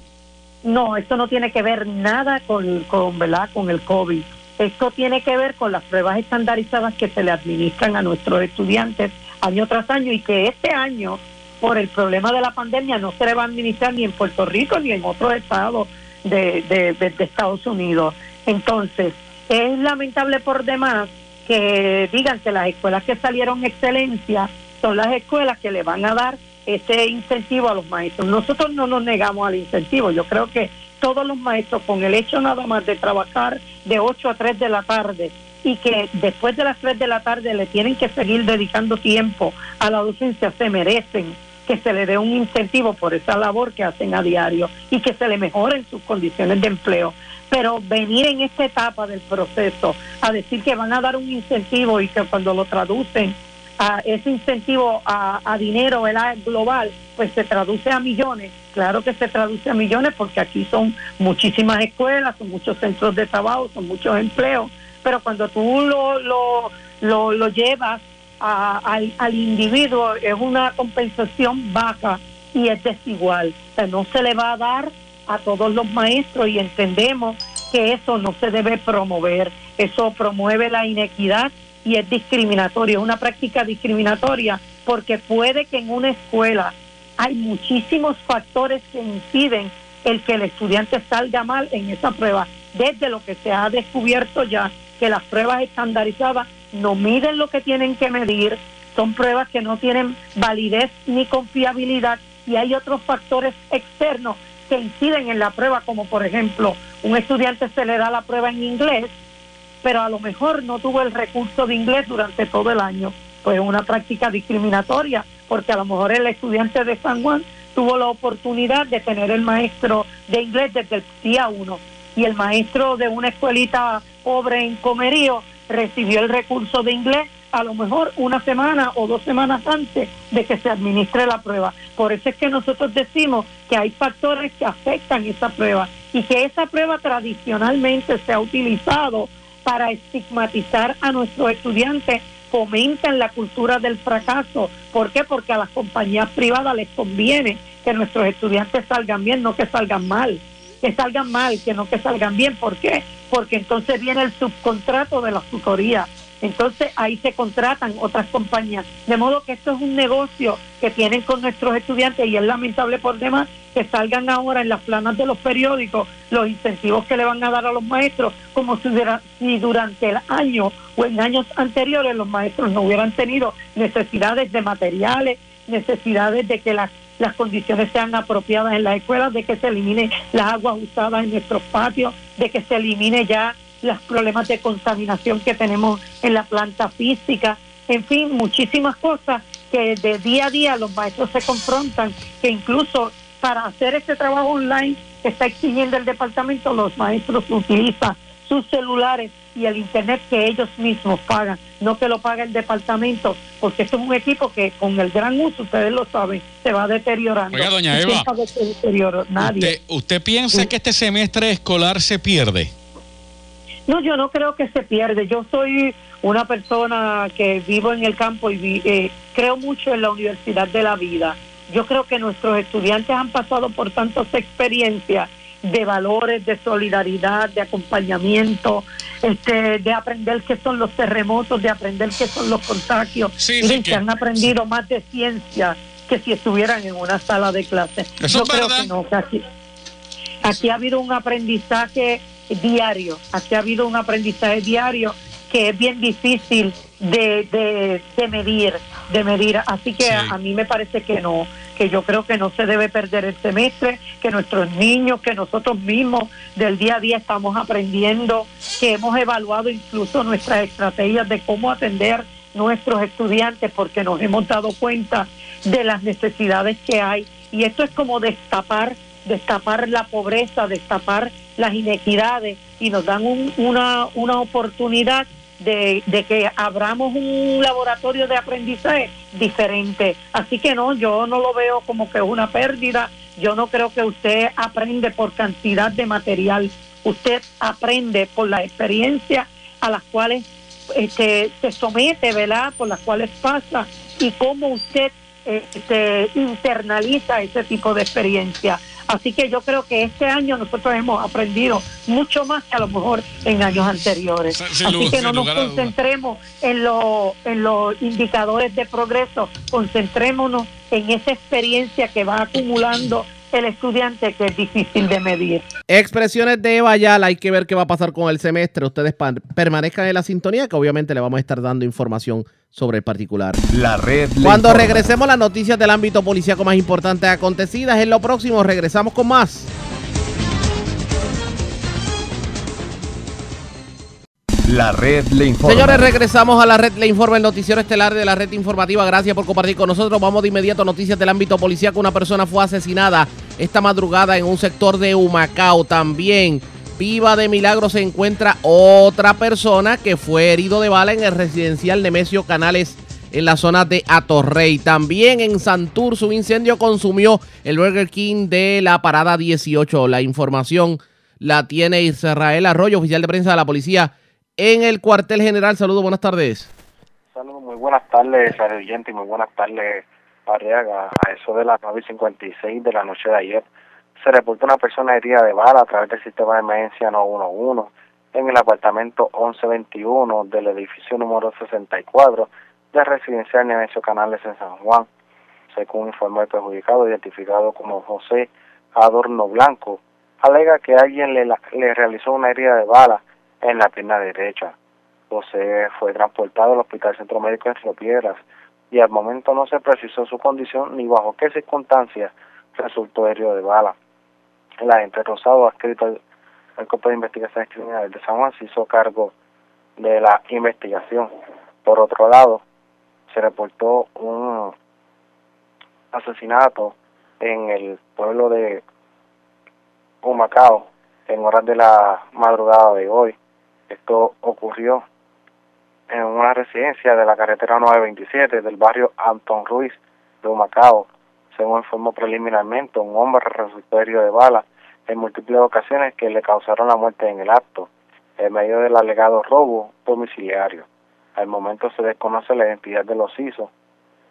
No, esto no tiene que ver nada con, con, ¿verdad? con el COVID. Esto tiene que ver con las pruebas estandarizadas que se le administran a nuestros estudiantes año tras año y que este año, por el problema de la pandemia, no se le va a administrar ni en Puerto Rico ni en otros estados de, de, de Estados Unidos. Entonces, es lamentable por demás que digan que las escuelas que salieron excelencia son las escuelas que le van a dar ese incentivo a los maestros. Nosotros no nos negamos al incentivo. Yo creo que todos los maestros, con el hecho nada más de trabajar de 8 a 3 de la tarde y que después de las 3 de la tarde le tienen que seguir dedicando tiempo a la docencia, se merecen que se le dé un incentivo por esa labor que hacen a diario y que se le mejoren sus condiciones de empleo pero venir en esta etapa del proceso a decir que van a dar un incentivo y que cuando lo traducen a ese incentivo a, dinero global, pues se traduce a millones. Claro que se traduce a millones porque aquí son muchísimas escuelas, son muchos centros de trabajo, son muchos empleos, pero cuando tú lo, lo, lo, llevas al, al individuo es una compensación baja y es desigual. No se le va a dar a todos los maestros y entendemos que eso no se debe promover. Eso promueve la inequidad y es discriminatorio, es una práctica discriminatoria porque puede que en una escuela hay muchísimos factores que inciden el que el estudiante salga mal en esa prueba. Desde lo que se ha descubierto ya, que las pruebas estandarizadas no miden lo que tienen que medir, son pruebas que no tienen validez ni confiabilidad y hay otros factores externos que inciden en la prueba, como por ejemplo, un estudiante se le da la prueba en inglés, pero a lo mejor no tuvo el recurso de inglés durante todo el año. Pues una práctica discriminatoria, porque a lo mejor el estudiante de San Juan tuvo la oportunidad de tener el maestro de inglés desde el día uno y el maestro de una escuelita pobre en Comerío recibió el recurso de inglés a lo mejor una semana o dos semanas antes de que se administre la prueba. Por eso es que nosotros decimos que hay factores que afectan esa prueba y que esa prueba tradicionalmente se ha utilizado para estigmatizar a nuestros estudiantes fomentan la cultura del fracaso. ¿Por qué? Porque a las compañías privadas les conviene que nuestros estudiantes salgan bien, no que salgan mal. Que salgan mal, que no que salgan bien. ¿Por qué? Porque entonces viene el subcontrato de la tutoría. Entonces ahí se contratan otras compañías. De modo que esto es un negocio que tienen con nuestros estudiantes y es lamentable por demás que salgan ahora en las planas de los periódicos los incentivos que le van a dar a los maestros, como si, si durante el año o en años anteriores los maestros no hubieran tenido necesidades de materiales, necesidades de que las, las condiciones sean apropiadas en las escuelas, de que se elimine las aguas usadas en nuestros patios, de que se elimine ya los problemas de contaminación que tenemos en la planta física, en fin, muchísimas cosas que de día a día los maestros se confrontan, que incluso para hacer este trabajo online que está exigiendo el departamento, los maestros utilizan sus celulares y el internet que ellos mismos pagan, no que lo paga el departamento, porque esto es un equipo que con el gran uso, ustedes lo saben, se va deteriorando. Oiga, doña Eva, Nadie. ¿usted, ¿usted piensa que este semestre escolar se pierde? No, yo no creo que se pierde. Yo soy una persona que vivo en el campo y eh, creo mucho en la universidad de la vida. Yo creo que nuestros estudiantes han pasado por tantas experiencias de valores, de solidaridad, de acompañamiento, este, de aprender qué son los terremotos, de aprender qué son los contagios. Sí, que... han aprendido más de ciencia que si estuvieran en una sala de clase. Yo creo que no, que aquí, aquí ha habido un aprendizaje diario. Aquí ha habido un aprendizaje diario que es bien difícil de, de, medir, de medir. Así que a, mí me parece que no, que yo creo que no se debe perder el semestre, que nuestros niños, que nosotros mismos del día a día estamos aprendiendo, que hemos evaluado incluso nuestras estrategias de cómo atender nuestros estudiantes, porque nos hemos dado cuenta de las necesidades que hay. Y esto es como destapar, destapar la pobreza, destapar las inequidades y nos dan una, una oportunidad de, que abramos un laboratorio de aprendizaje diferente. Así que no, yo no lo veo como que es una pérdida. Yo no creo que usted aprende por cantidad de material. Usted aprende por la experiencia a las cuales este, se somete, ¿verdad? Por las cuales pasa y cómo usted este, internaliza ese tipo de experiencia. Así que yo creo que este año nosotros hemos aprendido mucho más que a lo mejor en años anteriores. Así que no nos concentremos en, lo, en los indicadores de progreso, concentrémonos en esa experiencia que va acumulando el estudiante que es difícil de medir. Expresiones de Eva Yala, hay que ver qué va a pasar con el semestre. Ustedes permanezcan en la sintonía, que obviamente le vamos a estar dando información sobre el particular. La red. Cuando regresemos las noticias del ámbito policíaco más importantes acontecidas, en lo próximo regresamos con más. La red le informa. Señores, regresamos a la red le informa, el noticiero estelar de la red informativa. Gracias por compartir con nosotros. Vamos de inmediato noticias del ámbito policíaco. Una persona fue asesinada esta madrugada en un sector de Humacao. También viva de milagro se encuentra otra persona que fue herido de bala en el residencial Nemesio Canales en la zona de Atorrey. También en Santurce un incendio consumió el Burger King de la parada 18. La información la tiene Israel Arroyo, oficial de prensa de la policía en el cuartel general. Saludos, buenas tardes. Saludos, muy buenas tardes, oyente, y muy buenas tardes, Arriaga. A eso de las 9.56 de la noche de ayer se reportó una persona herida de bala a través del sistema de emergencia 911 en el apartamento 1121 del edificio número 64 de residencial Nemesio Canales en San Juan. Según informó el perjudicado, identificado como José Adorno Blanco, alega que alguien le, le realizó una herida de bala en la pierna derecha. José fue transportado al Hospital Centro Médico en Río y al momento no se precisó su condición ni bajo qué circunstancias resultó herido de bala. El agente Rosado, adscrito al, al Cuerpo de Investigaciones Criminales de San Juan, se hizo cargo de la investigación. Por otro lado, se reportó un asesinato en el pueblo de Humacao en horas de la madrugada de hoy. Esto ocurrió en una residencia de la carretera 927 del barrio Anton Ruiz de Humacao. Según informó preliminarmente, un hombre resultó herido de bala en múltiples ocasiones que le causaron la muerte en el acto, en medio del alegado robo domiciliario. Al momento se desconoce la identidad de los ISO.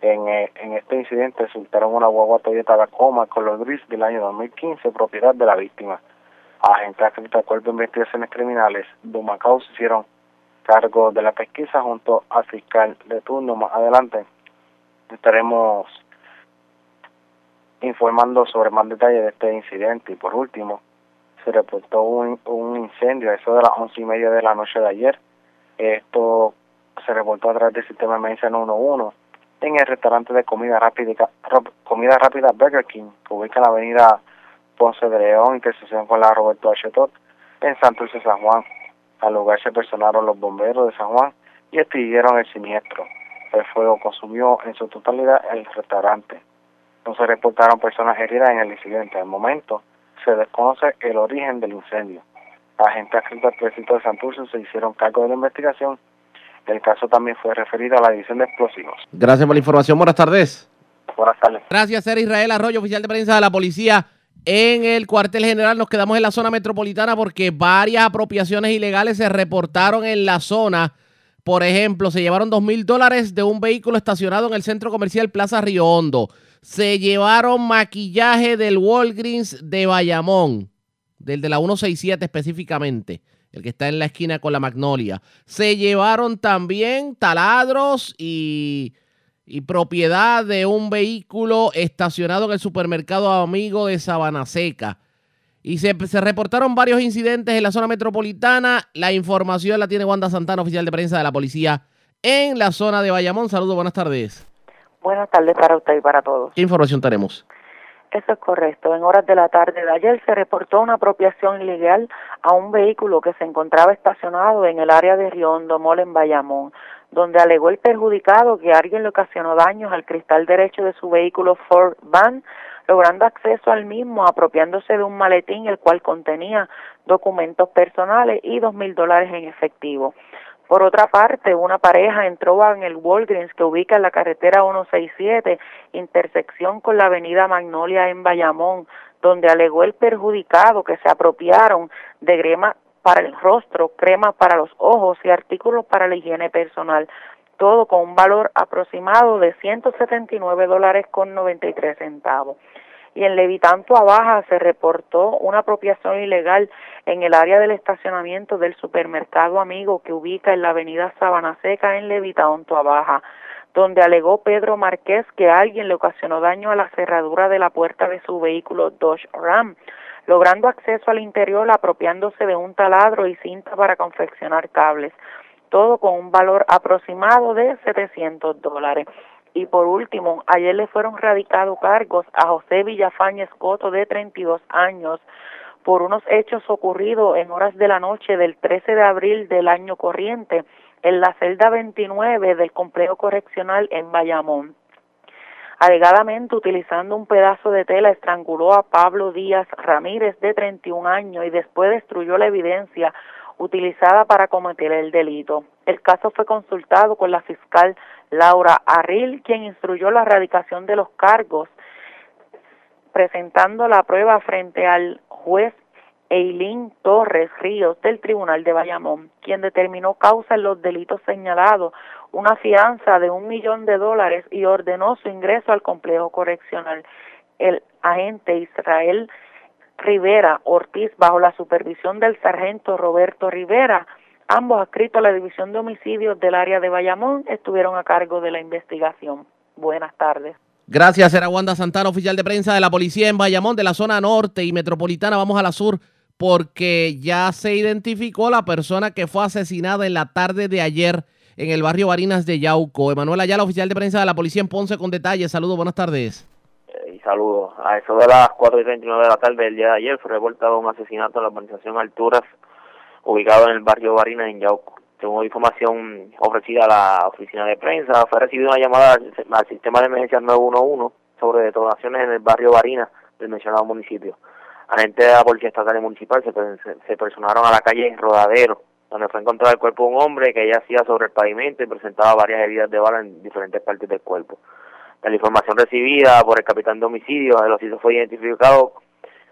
En, eh, en este incidente resultaron una guagua Toyota Tacoma color gris del año 2015, propiedad de la víctima. Agentes adscritos al Cuerpo de Investigaciones Criminales de Humacao se hicieron cargo de la pesquisa junto al fiscal de turno. Más adelante estaremos informando sobre más detalles de este incidente. Y por último, se reportó un, un incendio, eso de las once y media de la noche de ayer. Esto se reportó a través del sistema de emergencia 111 en el restaurante de comida rápida, comida rápida Burger King, que ubica en la avenida Ponce de León, intersección con la Roberto H. en Santurce, San Juan. Al lugar se personaron los bomberos de San Juan y extinguieron el siniestro. El fuego consumió en su totalidad el restaurante. No se reportaron personas heridas en el incidente. Al momento se desconoce el origen del incendio. Agentes adscritos al precinto de Santurce se hicieron cargo de la investigación. El caso también fue referido a la división de explosivos. Gracias por la información. Buenas tardes. Buenas tardes. Gracias, ser Israel Arroyo, oficial de prensa de la policía en el cuartel general. Nos quedamos en la zona metropolitana porque varias apropiaciones ilegales se reportaron en la zona. Por ejemplo, se llevaron dos mil dólares de un vehículo estacionado en el centro comercial Plaza Río Hondo. Se llevaron maquillaje del Walgreens de Bayamón, del de la 167 específicamente, el que está en la esquina con la Magnolia. Se llevaron también taladros y y propiedad de un vehículo estacionado en el supermercado amigo de Sabana Seca. Y se, se, reportaron varios incidentes en la zona metropolitana. La información la tiene Wanda Santana, oficial de prensa de la policía en la zona de Bayamón. Saludos, buenas tardes. Buenas tardes para usted y para todos. ¿Qué información tenemos? Eso es correcto. En horas de la tarde de ayer se reportó una apropiación ilegal a un vehículo que se encontraba estacionado en el área de Riondo Mall en Bayamón donde alegó el perjudicado que alguien le ocasionó daños al cristal derecho de su vehículo Ford Van, logrando acceso al mismo apropiándose de un maletín el cual contenía documentos personales y dos mil dólares en efectivo. Por otra parte, una pareja entró en el Walgreens que ubica en la carretera 167, intersección con la avenida Magnolia en Bayamón, donde alegó el perjudicado que se apropiaron de grema, para el rostro, crema para los ojos y artículos para la higiene personal, todo con un valor aproximado de 179 dólares con 93 centavos. Y en Levitanto a Baja se reportó una apropiación ilegal en el área del estacionamiento del supermercado Amigo que ubica en la avenida Sabana Seca en Levitanto a Baja, donde alegó Pedro Márquez que alguien le ocasionó daño a la cerradura de la puerta de su vehículo Dodge Ram logrando acceso al interior apropiándose de un taladro y cinta para confeccionar cables, todo con un valor aproximado de 700 dólares. Y por último, ayer le fueron radicados cargos a José Villafañez Coto, de 32 años, por unos hechos ocurridos en horas de la noche del 13 de abril del año corriente en la celda 29 del complejo correccional en Bayamón. Alegadamente, utilizando un pedazo de tela, estranguló a Pablo Díaz Ramírez, de 31 años, y después destruyó la evidencia utilizada para cometer el delito. El caso fue consultado con la fiscal Laura Arril, quien instruyó la erradicación de los cargos, presentando la prueba frente al juez Eileen Torres Ríos del Tribunal de Bayamón, quien determinó causa en los delitos señalados una fianza de un millón de dólares y ordenó su ingreso al complejo correccional. El agente Israel Rivera Ortiz bajo la supervisión del sargento Roberto Rivera. Ambos adscritos a la División de Homicidios del área de Bayamón estuvieron a cargo de la investigación. Buenas tardes. Gracias, era Wanda Santana, oficial de prensa de la policía en Bayamón, de la zona norte y metropolitana. Vamos a la sur porque ya se identificó la persona que fue asesinada en la tarde de ayer en el barrio Barinas de Yauco. Emanuel Ayala, oficial de prensa de la policía en Ponce, con detalles. Saludos, buenas tardes. Eh, y saludos. A eso de las 4 y 39 de la tarde del día de ayer fue reportado un asesinato en la organización Alturas, ubicado en el barrio Barinas en Yauco. Según información ofrecida a la oficina de prensa, fue recibida una llamada al, sistema de emergencias 911 sobre detonaciones en el barrio Barinas del mencionado municipio. Agentes de la Policía Estatal y Municipal se, se personaron a la calle en Rodadero, donde fue encontrado el cuerpo de un hombre que yacía sobre el pavimento y presentaba varias heridas de bala en diferentes partes del cuerpo. De la información recibida por el capitán de homicidio, el occiso fue identificado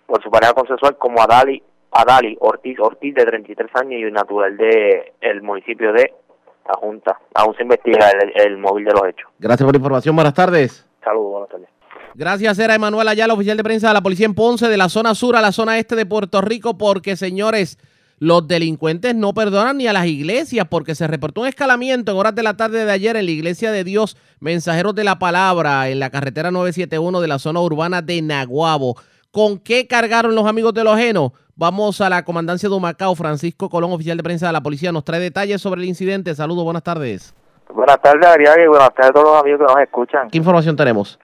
por su pareja consensual como Adali, Adali Ortiz Ortiz, de 33 años y natural de el municipio de La Junta. Aún se investiga el, móvil de los hechos. Gracias por la información. Buenas tardes. Saludos, buenas tardes. Gracias, era Emanuel Ayala, oficial de prensa de la Policía en Ponce, de la zona sur a la zona este de Puerto Rico, porque, señores, los delincuentes no perdonan ni a las iglesias porque se reportó un escalamiento en horas de la tarde de ayer en la iglesia de Dios, Mensajeros de la Palabra, en la carretera 971 de la zona urbana de Naguabo. ¿Con qué cargaron los amigos de los ajenos? Vamos a la comandancia de Humacao. Francisco Colón, oficial de prensa de la policía, nos trae detalles sobre el incidente. Saludos, buenas tardes. Buenas tardes, Ariaga, y buenas tardes a todos los amigos que nos escuchan. ¿Qué información tenemos?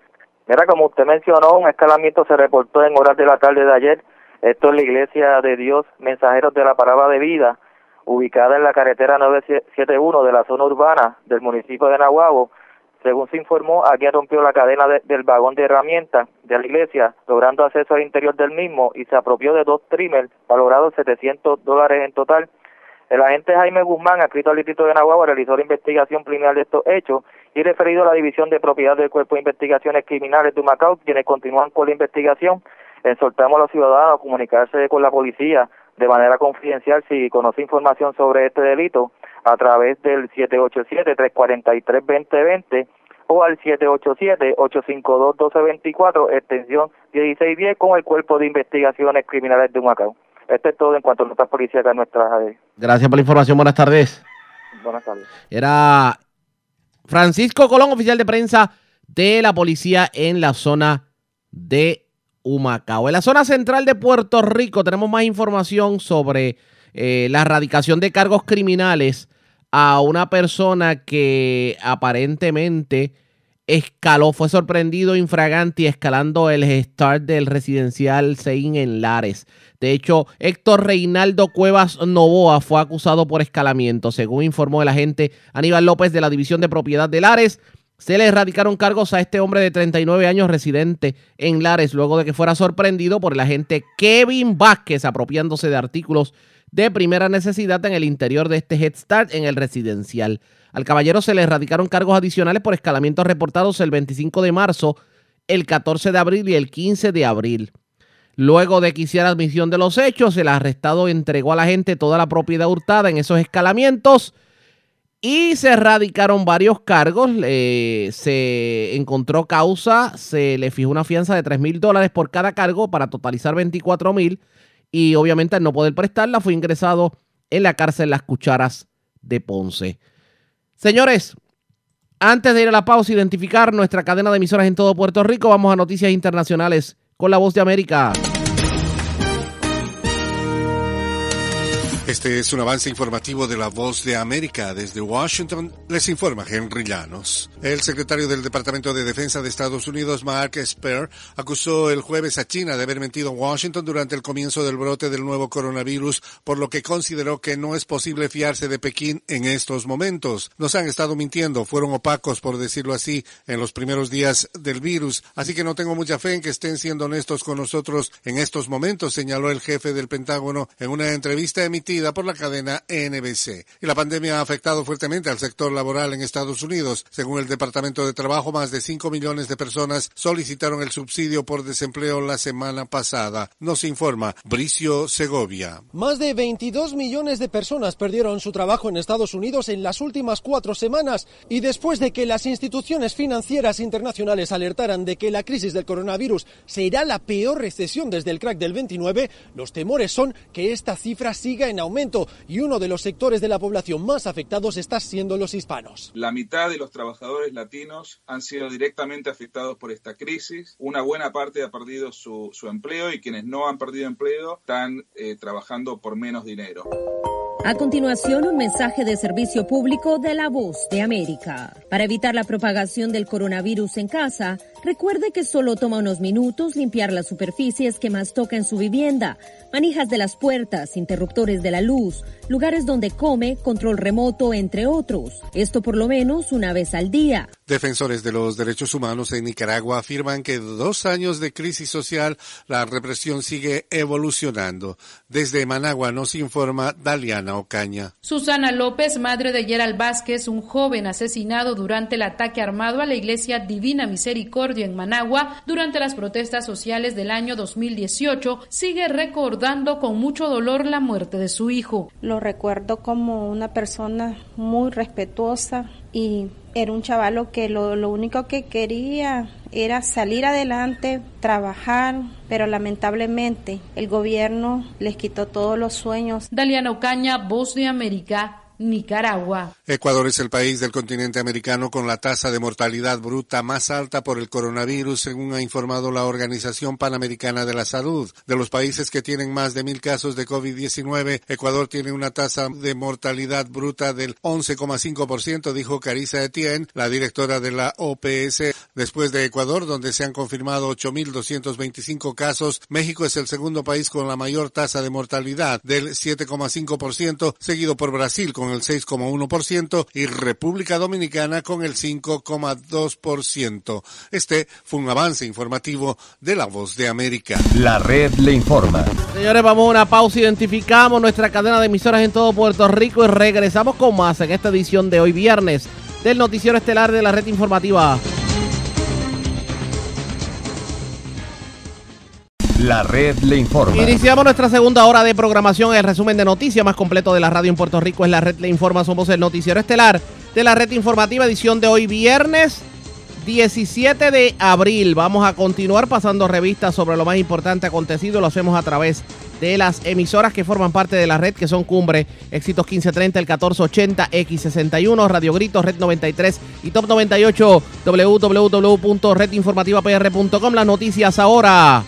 Mira, como usted mencionó, un escalamiento se reportó en horas de la tarde de ayer esto es la Iglesia de Dios, Mensajeros de la Palabra de Vida, ubicada en la carretera 971 de la zona urbana del municipio de Nahuabo. Según se informó, alguien rompió la cadena del vagón de herramientas de la iglesia, logrando acceso al interior del mismo y se apropió de dos trimers valorados 700 dólares en total. El agente Jaime Guzmán, adscrito al distrito de Nahuabo, realizó la investigación preliminar de estos hechos y referido a la División de Propiedad del Cuerpo de Investigaciones Criminales de Humacao, quienes continúan con la investigación exhortamos a los ciudadanos a comunicarse con la policía de manera confidencial si conoce información sobre este delito a través del 787-343-2020 o al 787-852-1224, extensión 1610, con el Cuerpo de Investigaciones Criminales de Humacao. Esto es todo en cuanto a nuestras policías de nuestras... Gracias por la información. Buenas tardes. Buenas tardes. Era Francisco Colón, oficial de prensa de la policía en la zona de Humacao. En la zona central de Puerto Rico tenemos más información sobre eh, la erradicación de cargos criminales a una persona que aparentemente escaló, fue sorprendido infraganti escalando el start del residencial Sein en Lares. De hecho, Héctor Reinaldo Cuevas Novoa fue acusado por escalamiento, según informó el agente Aníbal López de la División de Propiedad de Lares. Se le erradicaron cargos a este hombre de 39 años residente en Lares luego de que fuera sorprendido por el agente Kevin Vázquez apropiándose de artículos de primera necesidad en el interior de este Head Start en el residencial. Al caballero se le erradicaron cargos adicionales por escalamientos reportados el 25 de marzo, el 14 de abril y el 15 de abril. Luego de que hiciera admisión de los hechos, el arrestado entregó a la gente toda la propiedad hurtada en esos escalamientos y se erradicaron varios cargos. se encontró causa, se le fijó una fianza de 3 mil dólares por cada cargo para totalizar 24 mil. Y obviamente al no poder prestarla fue ingresado en la cárcel Las Cucharas de Ponce. Señores, antes de ir a la pausa, identificar nuestra cadena de emisoras en todo Puerto Rico, vamos a noticias internacionales con la voz de América. Este es un avance informativo de la Voz de América. Desde Washington les informa Henry Llanos. El secretario del Departamento de Defensa de Estados Unidos, Mark Esper, acusó el jueves a China de haber mentido en Washington durante el comienzo del brote del nuevo coronavirus, por lo que consideró que no es posible fiarse de Pekín en estos momentos. Nos han estado mintiendo, fueron opacos, por decirlo así, en los primeros días del virus, así que no tengo mucha fe en que estén siendo honestos con nosotros en estos momentos, señaló el jefe del Pentágono en una entrevista emitida transmitida por la cadena NBC. Y la pandemia ha afectado fuertemente al sector laboral en Estados Unidos. Según el Departamento de Trabajo, más de 5 millones de personas solicitaron el subsidio por desempleo la semana pasada. Nos informa Bricio Segovia. Más de 22 millones de personas perdieron su trabajo en Estados Unidos en las últimas cuatro semanas y después de que las instituciones financieras internacionales alertaran de que la crisis del coronavirus será la peor recesión desde el crack del 29, los temores son que esta cifra siga en aumento y uno de los sectores de la población más afectados está siendo los hispanos. La mitad de los trabajadores latinos han sido directamente afectados por esta crisis. Una buena parte ha perdido su, su empleo y quienes no han perdido empleo están eh, trabajando por menos dinero. A continuación, un mensaje de servicio público de la voz de América. Para evitar la propagación del coronavirus en casa, recuerde que solo toma unos minutos limpiar las superficies que más toca en su vivienda, manijas de las puertas, interruptores de la luz, lugares donde come, control remoto, entre otros. Esto por lo menos una vez al día. Defensores de los derechos humanos en Nicaragua afirman que dos años de crisis social, la represión sigue evolucionando. Desde Managua nos informa Daliana Ocaña. Susana López, madre de Gerald Vázquez, un joven asesinado durante el ataque armado a la iglesia Divina Misericordia en Managua durante las protestas sociales del año 2018, sigue recordando con mucho dolor la muerte de su hijo. Lo recuerdo como una persona muy respetuosa y era un chavalo que lo, lo, único que quería era salir adelante, trabajar, pero lamentablemente el gobierno les quitó todos los sueños. Daliana Ocaña, Voz de América, Nicaragua. Ecuador es el país del continente americano con la tasa de mortalidad bruta más alta por el coronavirus, según ha informado la Organización Panamericana de la Salud. De los países que tienen más de mil casos de COVID-19, Ecuador tiene una tasa de mortalidad bruta del 11,5%, dijo Carissa Etienne, la directora de la OPS. Después de Ecuador, donde se han confirmado 8.225 casos, México es el segundo país con la mayor tasa de mortalidad del 7,5%, seguido por Brasil con el 6,1% y República Dominicana con el 5,2%. Este fue un avance informativo de La Voz de América. La red le informa. Señores, vamos a una pausa. Identificamos nuestra cadena de emisoras en todo Puerto Rico y regresamos con más en esta edición de hoy viernes del Noticiero Estelar de la Red Informativa. La red le informa. Iniciamos nuestra segunda hora de programación. El resumen de noticias más completo de la radio en Puerto Rico es la red le informa. Somos el noticiero estelar de la red informativa, edición de hoy viernes 17 de abril. Vamos a continuar pasando revistas sobre lo más importante acontecido. Lo hacemos a través de las emisoras que forman parte de la red, que son Cumbre, Éxitos 1530, el 1480, X61, Radio Gritos, Red 93 y Top 98, www.redinformativapr.com. Las noticias ahora.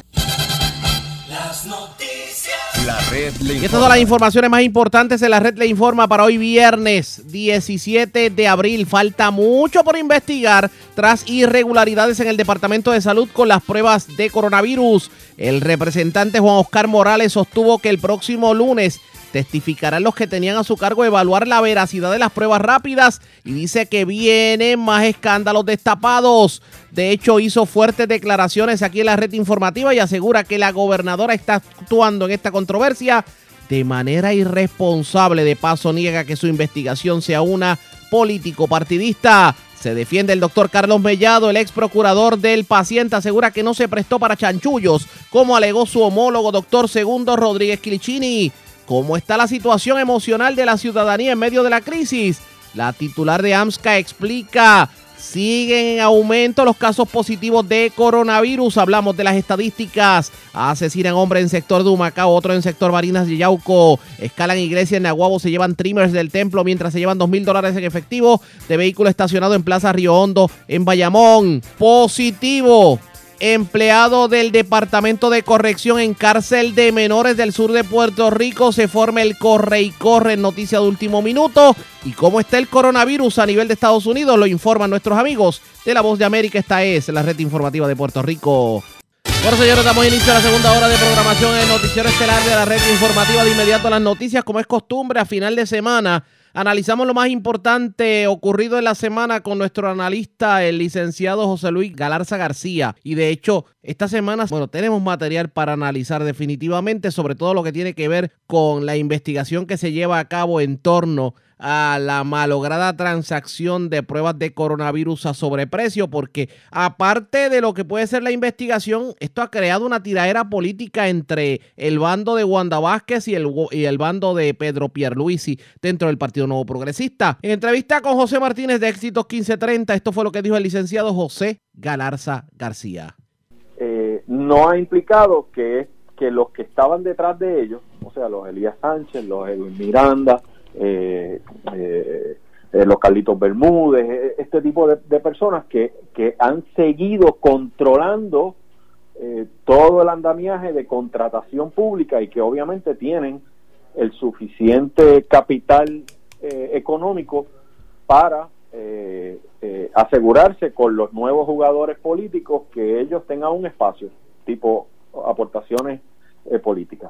La red le Y estas son las informaciones más importantes en la red le informa para hoy viernes 17 de abril. Falta mucho por investigar tras irregularidades en el Departamento de Salud con las pruebas de coronavirus. El representante Juan Oscar Morales sostuvo que el próximo lunes testificarán los que tenían a su cargo evaluar la veracidad de las pruebas rápidas y dice que vienen más escándalos destapados. De hecho, hizo fuertes declaraciones aquí en la red informativa y asegura que la gobernadora está actuando en esta controversia de manera irresponsable. De paso, niega que su investigación sea una político partidista. Se defiende el doctor Carlos Mellado, el ex procurador del paciente, asegura que no se prestó para chanchullos, como alegó su homólogo doctor Segundo Rodríguez Quilichini. ¿Cómo está la situación emocional de la ciudadanía en medio de la crisis? La titular de AMSCA explica, siguen en aumento los casos positivos de coronavirus. Hablamos de las estadísticas. Asesinan hombre en sector de Humacao, otro en sector Barinas de Yauco. Escalan iglesia en Nahuabo, se llevan trimmers del templo mientras se llevan dos mil dólares en efectivo de vehículo estacionado en Plaza Río Hondo en Bayamón. Positivo empleado del Departamento de Corrección en cárcel de menores del sur de Puerto Rico. Se forma el corre y corre, noticia de último minuto. Y cómo está el coronavirus a nivel de Estados Unidos, lo informan nuestros amigos de La Voz de América. Esta es la red informativa de Puerto Rico. Bueno, señores, damos inicio a la segunda hora de programación en Noticiero Estelar de la red informativa. De inmediato las noticias, como es costumbre, a final de semana Analizamos lo más importante ocurrido en la semana con nuestro analista, el licenciado José Luis Galarza García. Y de hecho, esta semana, bueno, tenemos material para analizar definitivamente, sobre todo lo que tiene que ver con la investigación que se lleva a cabo en torno a la malograda transacción de pruebas de coronavirus a sobreprecio, porque aparte de lo que puede ser la investigación, esto ha creado una tiradera política entre el bando de Wanda Vázquez y el, y el bando de Pedro Pierluisi dentro del Partido Nuevo Progresista. En entrevista con José Martínez de Éxitos 1530, esto fue lo que dijo el licenciado José Galarza García. Eh, no ha implicado que, que los que estaban detrás de ellos, o sea, los Elías Sánchez, los Edwin Miranda, eh, eh, eh, los Carlitos Bermúdez, eh, este tipo de, personas que, que, han seguido controlando todo el andamiaje de contratación pública y que obviamente tienen el suficiente capital económico para asegurarse con los nuevos jugadores políticos que ellos tengan un espacio tipo aportaciones políticas.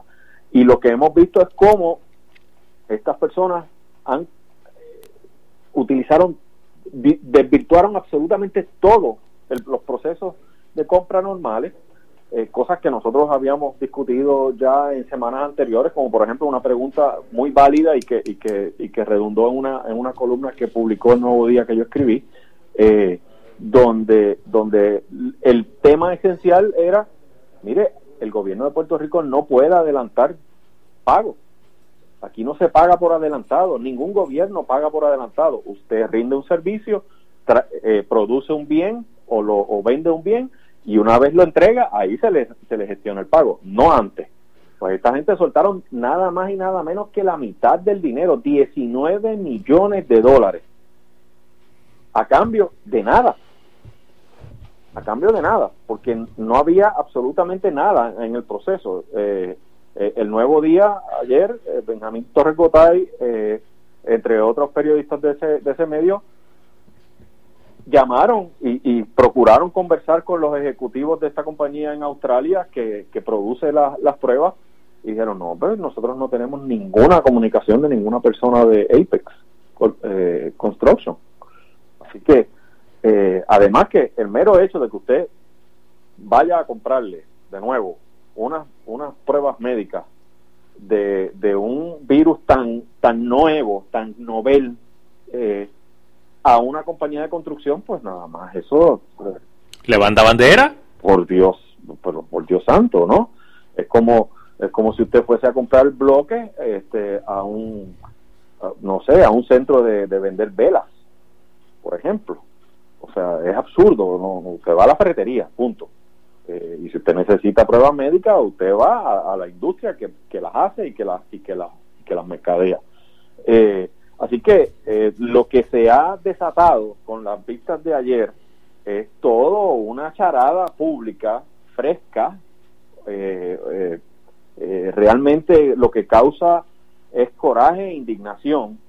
Y lo que hemos visto es cómo estas personas han utilizaron, desvirtuaron absolutamente todos los procesos de compra normales, eh, cosas que nosotros habíamos discutido ya en semanas anteriores, como por ejemplo una pregunta muy válida y que, y que, y que redundó en una, en una columna que publicó el nuevo día que yo escribí, eh, donde, donde el tema esencial era, mire, el gobierno de Puerto Rico no puede adelantar pagos Aquí no se paga por adelantado, ningún gobierno paga por adelantado. Usted rinde un servicio, eh, produce un bien o, lo, vende un bien y una vez lo entrega, ahí se le, se le gestiona el pago, no antes. Pues esta gente soltaron nada más y nada menos que la mitad del dinero, 19 millones de dólares, a cambio de nada. A cambio de nada, porque no había absolutamente nada en el proceso. Eh, eh, el nuevo día, ayer, eh, Benjamín Torres Gotay, eh, entre otros periodistas de ese, medio, llamaron y, procuraron conversar con los ejecutivos de esta compañía en Australia que, produce las pruebas y dijeron, no, pues nosotros no tenemos ninguna comunicación de ninguna persona de Apex Construction. Así que, además que el mero hecho de que usted vaya a comprarle de nuevo unas, unas pruebas médicas de, de un virus tan, tan nuevo, tan novel, eh, a una compañía de construcción, pues nada más, eso... ¿Levanta bandera? Por Dios, por, por Dios santo, ¿no? Es como, es como si usted fuese a comprar bloque este, a un, no sé, a un centro de, de vender velas, por ejemplo. O sea, es absurdo, ¿no? Usted va a la ferretería, punto. Eh, y si usted necesita pruebas médicas, usted va a, la industria que, las hace y que, las y que, las que las mercadea. Eh, así que eh, lo que se ha desatado con las vistas de ayer es todo una charada pública fresca. realmente lo que causa es coraje e indignación,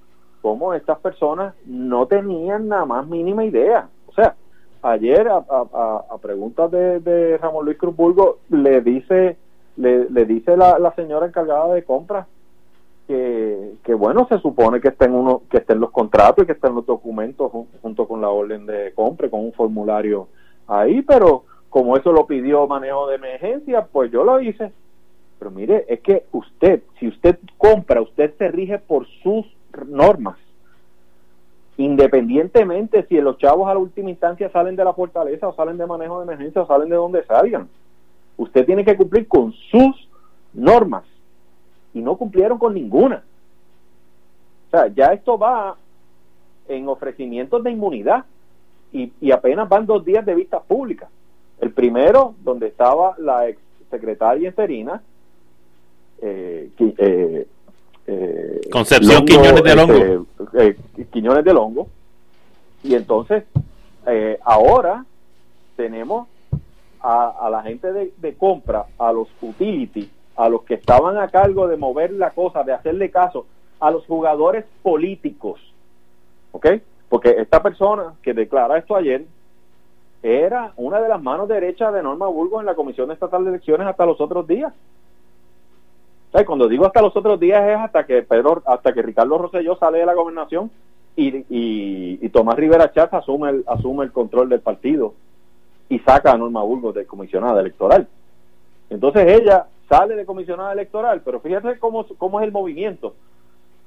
como estas personas no tenían nada más mínima idea. O sea, ayer a, preguntas de, Ramón Luis Cruzburgo le dice le, le dice la, señora encargada de compras que, que, bueno se supone que estén uno que estén los contratos y que estén los documentos junto con la orden de compra con un formulario ahí pero como eso lo pidió manejo de emergencia pues yo lo hice. Pero mire es que usted si usted compra usted se rige por sus normas independientemente si los chavos a la última instancia salen de la fortaleza o salen de manejo de emergencia o salen de donde salgan. Usted tiene que cumplir con sus normas y no cumplieron con ninguna. O sea, ya esto va en ofrecimientos de inmunidad y, apenas van dos días de vista pública. El primero, donde estaba la ex secretaria interina, eh, eh, eh, Concepción Quiñones de Longo. Este, eh, Quiñones de Longo. Y entonces, eh, ahora tenemos a, la gente de, compra, a los utility, a los que estaban a cargo de mover la cosa, de hacerle caso, a los jugadores políticos. ¿Ok? Porque esta persona que declara esto ayer era una de las manos derechas de Norma Burgos en la Comisión Estatal de Elecciones hasta los otros días. ¿Sabes? Cuando digo hasta los otros días es hasta que Pedro, hasta que Ricardo Rosselló sale de la gobernación y, y, y Tomás Rivera Chávez asume el, asume el control del partido y saca a Norma Burgos de comisionada electoral. Entonces ella sale de comisionada electoral, pero fíjate cómo, cómo es el movimiento.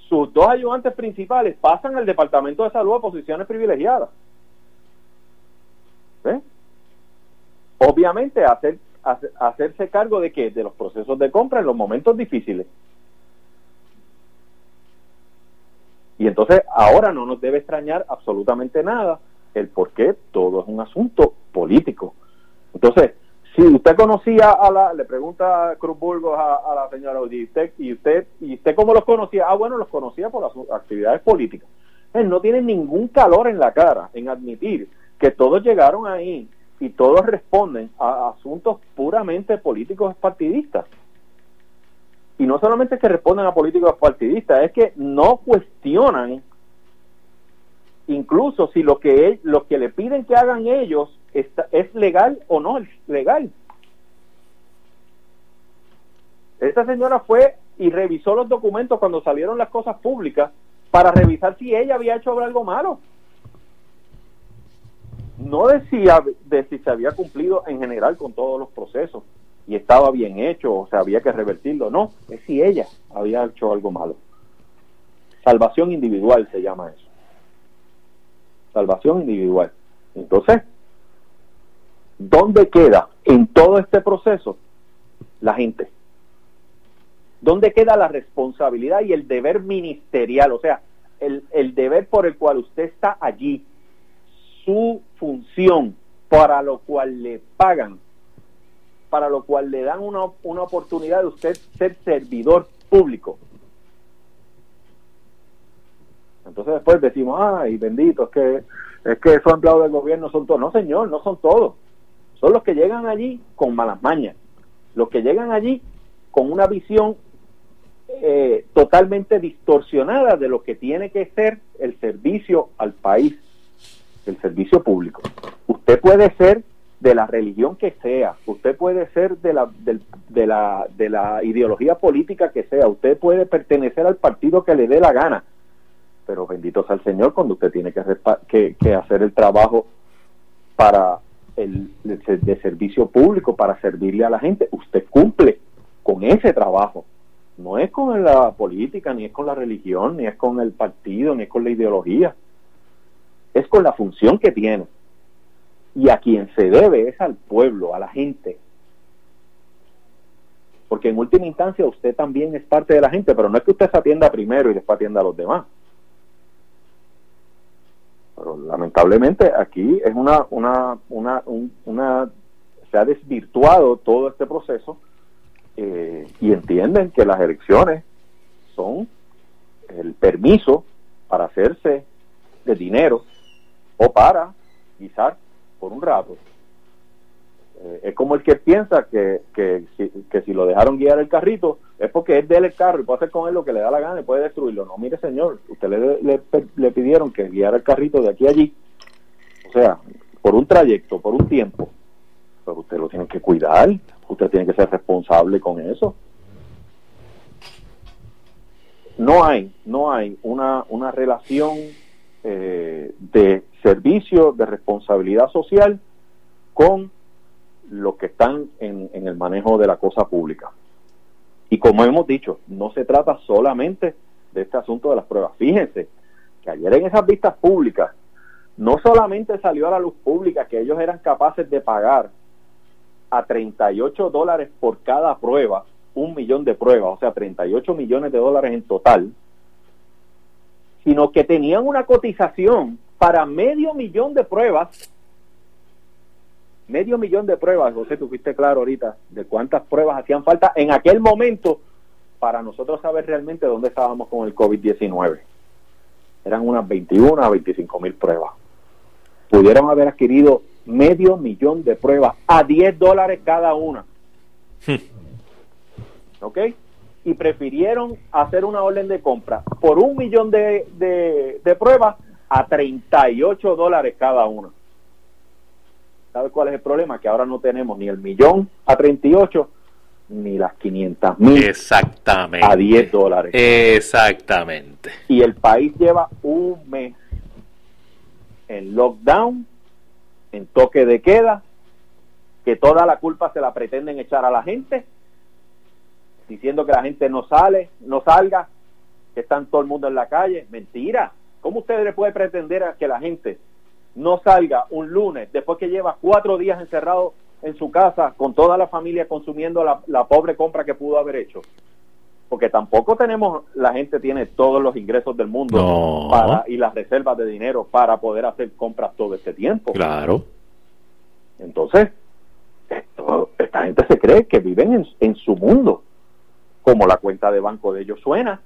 Sus dos ayudantes principales pasan al Departamento de Salud a posiciones privilegiadas. ¿Ves? Obviamente hacer- hacerse cargo de que de los procesos de compra en los momentos difíciles. Y entonces ahora no nos debe extrañar absolutamente nada el por qué todo es un asunto político. Entonces, si usted conocía a la, le pregunta Cruz Burgos a, la señora ¿y usted, y usted, ¿y usted cómo los conocía? Ah, bueno, los conocía por las actividades políticas. Él no tiene ningún calor en la cara en admitir que todos llegaron ahí y todos responden a asuntos puramente políticos partidistas. Y no solamente que responden a políticos partidistas, es que no cuestionan incluso si lo que lo que le piden que hagan ellos está- es legal o no es legal. Esta señora fue y revisó los documentos cuando salieron las cosas públicas para revisar si ella había hecho algo malo. No decía de si se había cumplido en general con todos los procesos y estaba bien hecho o se había que revertirlo. No, es si ella había hecho algo malo. Salvación individual se llama eso. Salvación individual. Entonces, ¿dónde queda en todo este proceso la gente? ¿Dónde queda la responsabilidad y el deber ministerial? O sea, el, el deber por el cual usted está allí, su función para lo cual le pagan, para lo cual le dan una, una oportunidad de usted ser servidor público. Entonces después decimos, ay, bendito, es que, es que esos empleados del gobierno son todos. No, señor, no son todos. Son los que llegan allí con malas mañas. Los que llegan allí con una visión eh, totalmente distorsionada de lo que tiene que ser el servicio al país, el servicio público. Usted puede ser de la religión que sea, usted puede ser de la, de la, de la ideología política que sea, usted puede pertenecer al partido que le dé la gana, pero bendito sea el Señor cuando usted tiene que, que, hacer el trabajo para el, ser- de servicio público, para servirle a la gente, usted cumple con ese trabajo. No es con la política, ni es con la religión, ni es con el partido, ni es con la ideología. Es con la función que tiene. Y a quien se debe es al pueblo, a la gente. Porque en última instancia usted también es parte de la gente, pero no es que usted se atienda primero y después atienda a los demás. Pero lamentablemente aquí es una, una, una, un- una, se ha desvirtuado todo este proceso eh, y entienden que las elecciones son el permiso para hacerse de dinero o para guisar por un rato. Eh, es como el que piensa que, que, si, que si lo dejaron guiar el carrito es porque es de el carro y puede hacer con él lo que le da la gana y puede destruirlo. No, mire señor, usted le, le, le pidieron que guiara el carrito de aquí a allí, o sea, por un trayecto, por un tiempo, pero usted lo tiene que cuidar, usted tiene que ser responsable con eso. No hay, no hay una, una relación eh, de servicio, de responsabilidad social con los que están en, en el manejo de la cosa pública. Y como hemos dicho, no se trata solamente de este asunto de las pruebas. Fíjense que ayer en esas vistas públicas no solamente salió a la luz pública que ellos eran capaces de pagar a 38 dólares por cada prueba, un millón de pruebas, o sea, 38 millones de dólares en total, sino que tenían una cotización para medio millón de pruebas medio millón de pruebas, José, tú fuiste claro ahorita de cuántas pruebas hacían falta en aquel momento para nosotros saber realmente dónde estábamos con el COVID-19. Eran unas 21 a 25 mil pruebas. Pudieron haber adquirido medio millón de pruebas a 10 dólares cada una. ¿Ok? Y prefirieron hacer una orden de compra por un millón de, de, de pruebas a 38 dólares cada una. ¿Sabe cuál es el problema? Que ahora no tenemos ni el millón a 38 ni las 500 mil Exactamente. a 10 dólares. Exactamente. Y el país lleva un mes en lockdown, en toque de queda, que toda la culpa se la pretenden echar a la gente, diciendo que la gente no sale, no salga, que están todo el mundo en la calle. Mentira. ¿Cómo ustedes le puede pretender a que la gente no salga un lunes después que lleva cuatro días encerrado en su casa con toda la familia consumiendo la, la pobre compra que pudo haber hecho? Porque tampoco tenemos, la gente tiene todos los ingresos del mundo No. para, y las reservas de dinero para poder hacer compras todo este tiempo. Claro. Entonces, esto- esta gente se cree que viven en, en su mundo. Como la cuenta de banco de ellos suena,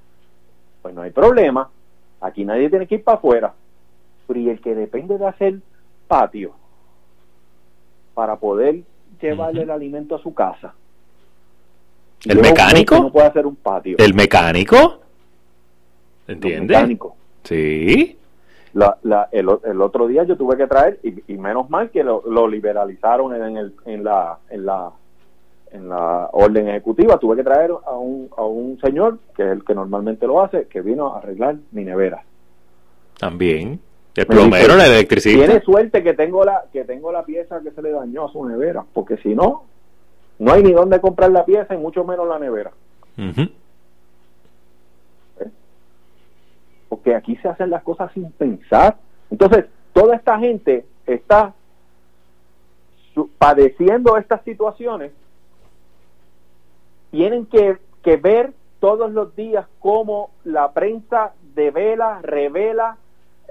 pues no hay problema. Aquí nadie tiene que ir para afuera. Pero y el que depende de hacer patio para poder llevarle el alimento a su casa. ¿El mecánico? No puede hacer un patio. ¿El mecánico? ¿Entiendes? mecánicos. Sí. La, la- el, el otro día yo tuve que traer, y, y menos mal que lo, lo liberalizaron en, el, en, la, en, la, en la orden ejecutiva, tuve que traer a un, a un señor, que es el que normalmente lo hace, que vino a arreglar mi nevera. También. El Me plomero, dice, el electricista. Tiene suerte que tengo la que tengo la pieza que se le dañó a su nevera, porque si no, no hay ni dónde comprar la pieza y mucho menos la nevera. Ujú. porque aquí se hacen las cosas sin pensar. Entonces, toda esta gente está padeciendo estas situaciones, tienen que, ver todos los días cómo la prensa devela, revela,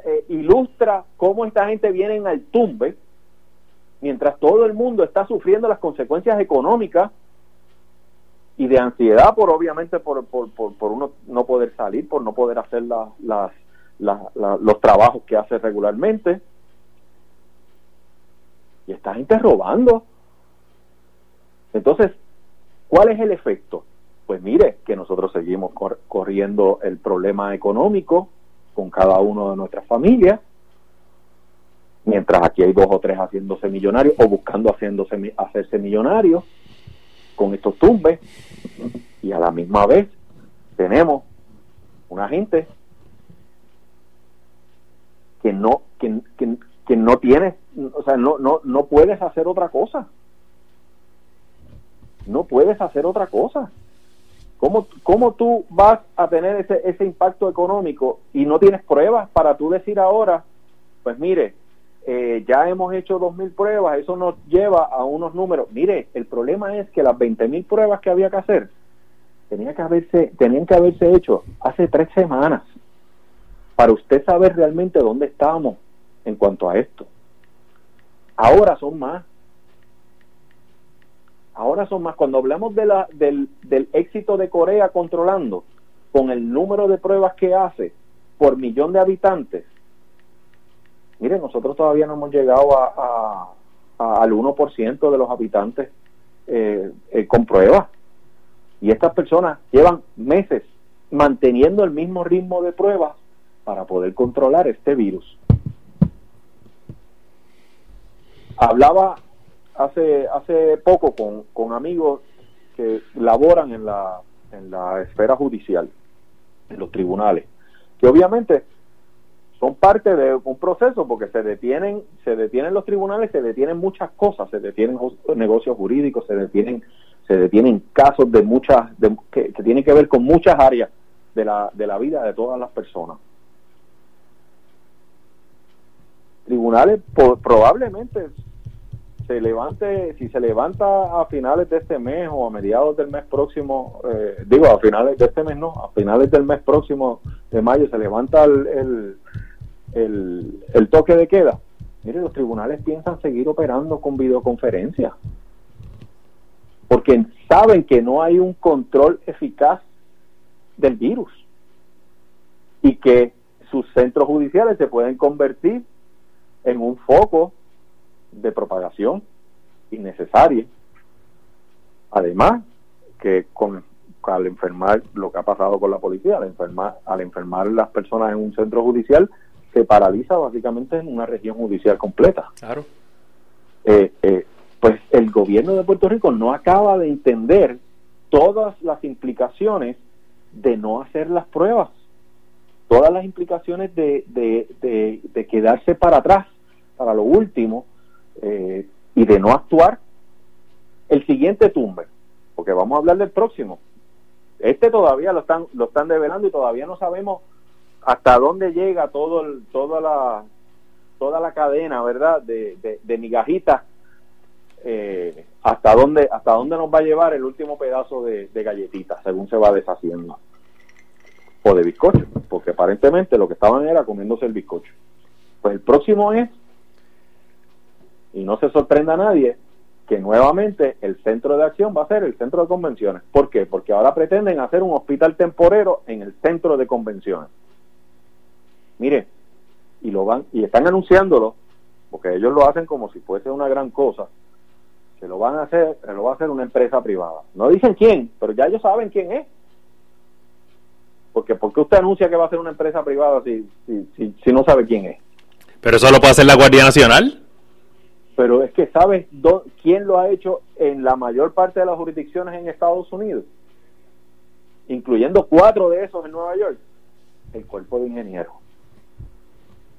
eh, ilustra cómo esta gente viene al tumbe, mientras todo el mundo está sufriendo las consecuencias económicas y de ansiedad por obviamente por, uno no poder salir, por no poder hacer los trabajos que hace regularmente. Y esta gente robando. Entonces, ¿cuál es el efecto? Pues mire, que nosotros seguimos cor- corriendo el problema económico con cada uno de nuestras familias, mientras aquí hay dos o tres haciéndose millonarios o buscando haciéndose, hacerse millonarios con estos tumbes y a la misma vez tenemos una gente que no que, que, que no tiene o sea no no no puedes hacer otra cosa no puedes hacer otra cosa ¿Cómo, ¿Cómo tú vas a tener ese, ese impacto económico y no tienes pruebas para tú decir ahora, pues mire, eh, ya hemos hecho 2.000 pruebas, eso nos lleva a unos números. Mire, el problema es que las 20.000 pruebas que había que hacer que haberse, tenían que haberse hecho hace tres semanas para usted saber realmente dónde estábamos en cuanto a esto. Ahora son más. Ahora son más. Cuando hablamos de la, del, del éxito de Corea controlando con el número de pruebas que hace por millón de habitantes, Mire, nosotros todavía no hemos llegado a, a- a- al 1% de los habitantes eh, eh, con pruebas. Y estas personas llevan meses manteniendo el mismo ritmo de pruebas para poder controlar este virus. Hablaba hace hace poco con, con amigos que laboran en la, en la esfera judicial, en los tribunales, que obviamente son parte de un proceso porque se detienen se detienen los tribunales se detienen muchas cosas se detienen negocios jurídicos se detienen se detienen casos de muchas de- que, que tienen que ver con muchas áreas de la de la vida de todas las personas. Tribunales po- probablemente se levante si se levanta a finales de este mes o a mediados del mes próximo eh, digo a finales de este mes no a finales del mes próximo de mayo se levanta el, el, toque de queda. Mire los tribunales piensan seguir operando con videoconferencia porque saben que no hay un control eficaz del virus y que sus centros judiciales se pueden convertir en un foco de propagación innecesaria. Además, que con, al enfermar, lo que ha pasado con la policía, al enfermar, al enfermar las personas en un centro judicial, se paraliza básicamente en una región judicial completa. Claro. Eh, eh, pues el gobierno de Puerto Rico no acaba de entender todas las implicaciones de no hacer las pruebas, todas las implicaciones de, de, de, de quedarse para atrás, para lo último, eh, y de no actuar. El siguiente tumbe, porque vamos a hablar del próximo. Este todavía lo están lo están develando y todavía no sabemos hasta dónde llega todo toda la toda la cadena, ¿verdad? De, de, de migajitas eh, hasta dónde hasta dónde nos va a llevar el último pedazo de, de galletita según se va deshaciendo o de bizcocho porque aparentemente lo que estaban era comiéndose el bizcocho pues el próximo es y no se sorprenda a nadie que nuevamente el centro de acción va a ser el centro de convenciones ¿por qué? porque ahora pretenden hacer un hospital temporero en el centro de convenciones mire y lo van y están anunciándolo porque ellos lo hacen como si fuese una gran cosa que lo van a hacer, lo va a hacer una empresa privada. No dicen quién, pero ya ellos saben quién es. Porque porque usted anuncia que va a ser una empresa privada si, si, si no sabe quién es? Pero eso lo puede hacer la Guardia Nacional. Pero es que sabes quién lo ha hecho en la mayor parte de las jurisdicciones en Estados Unidos, incluyendo cuatro de esos en Nueva York, el cuerpo de ingenieros.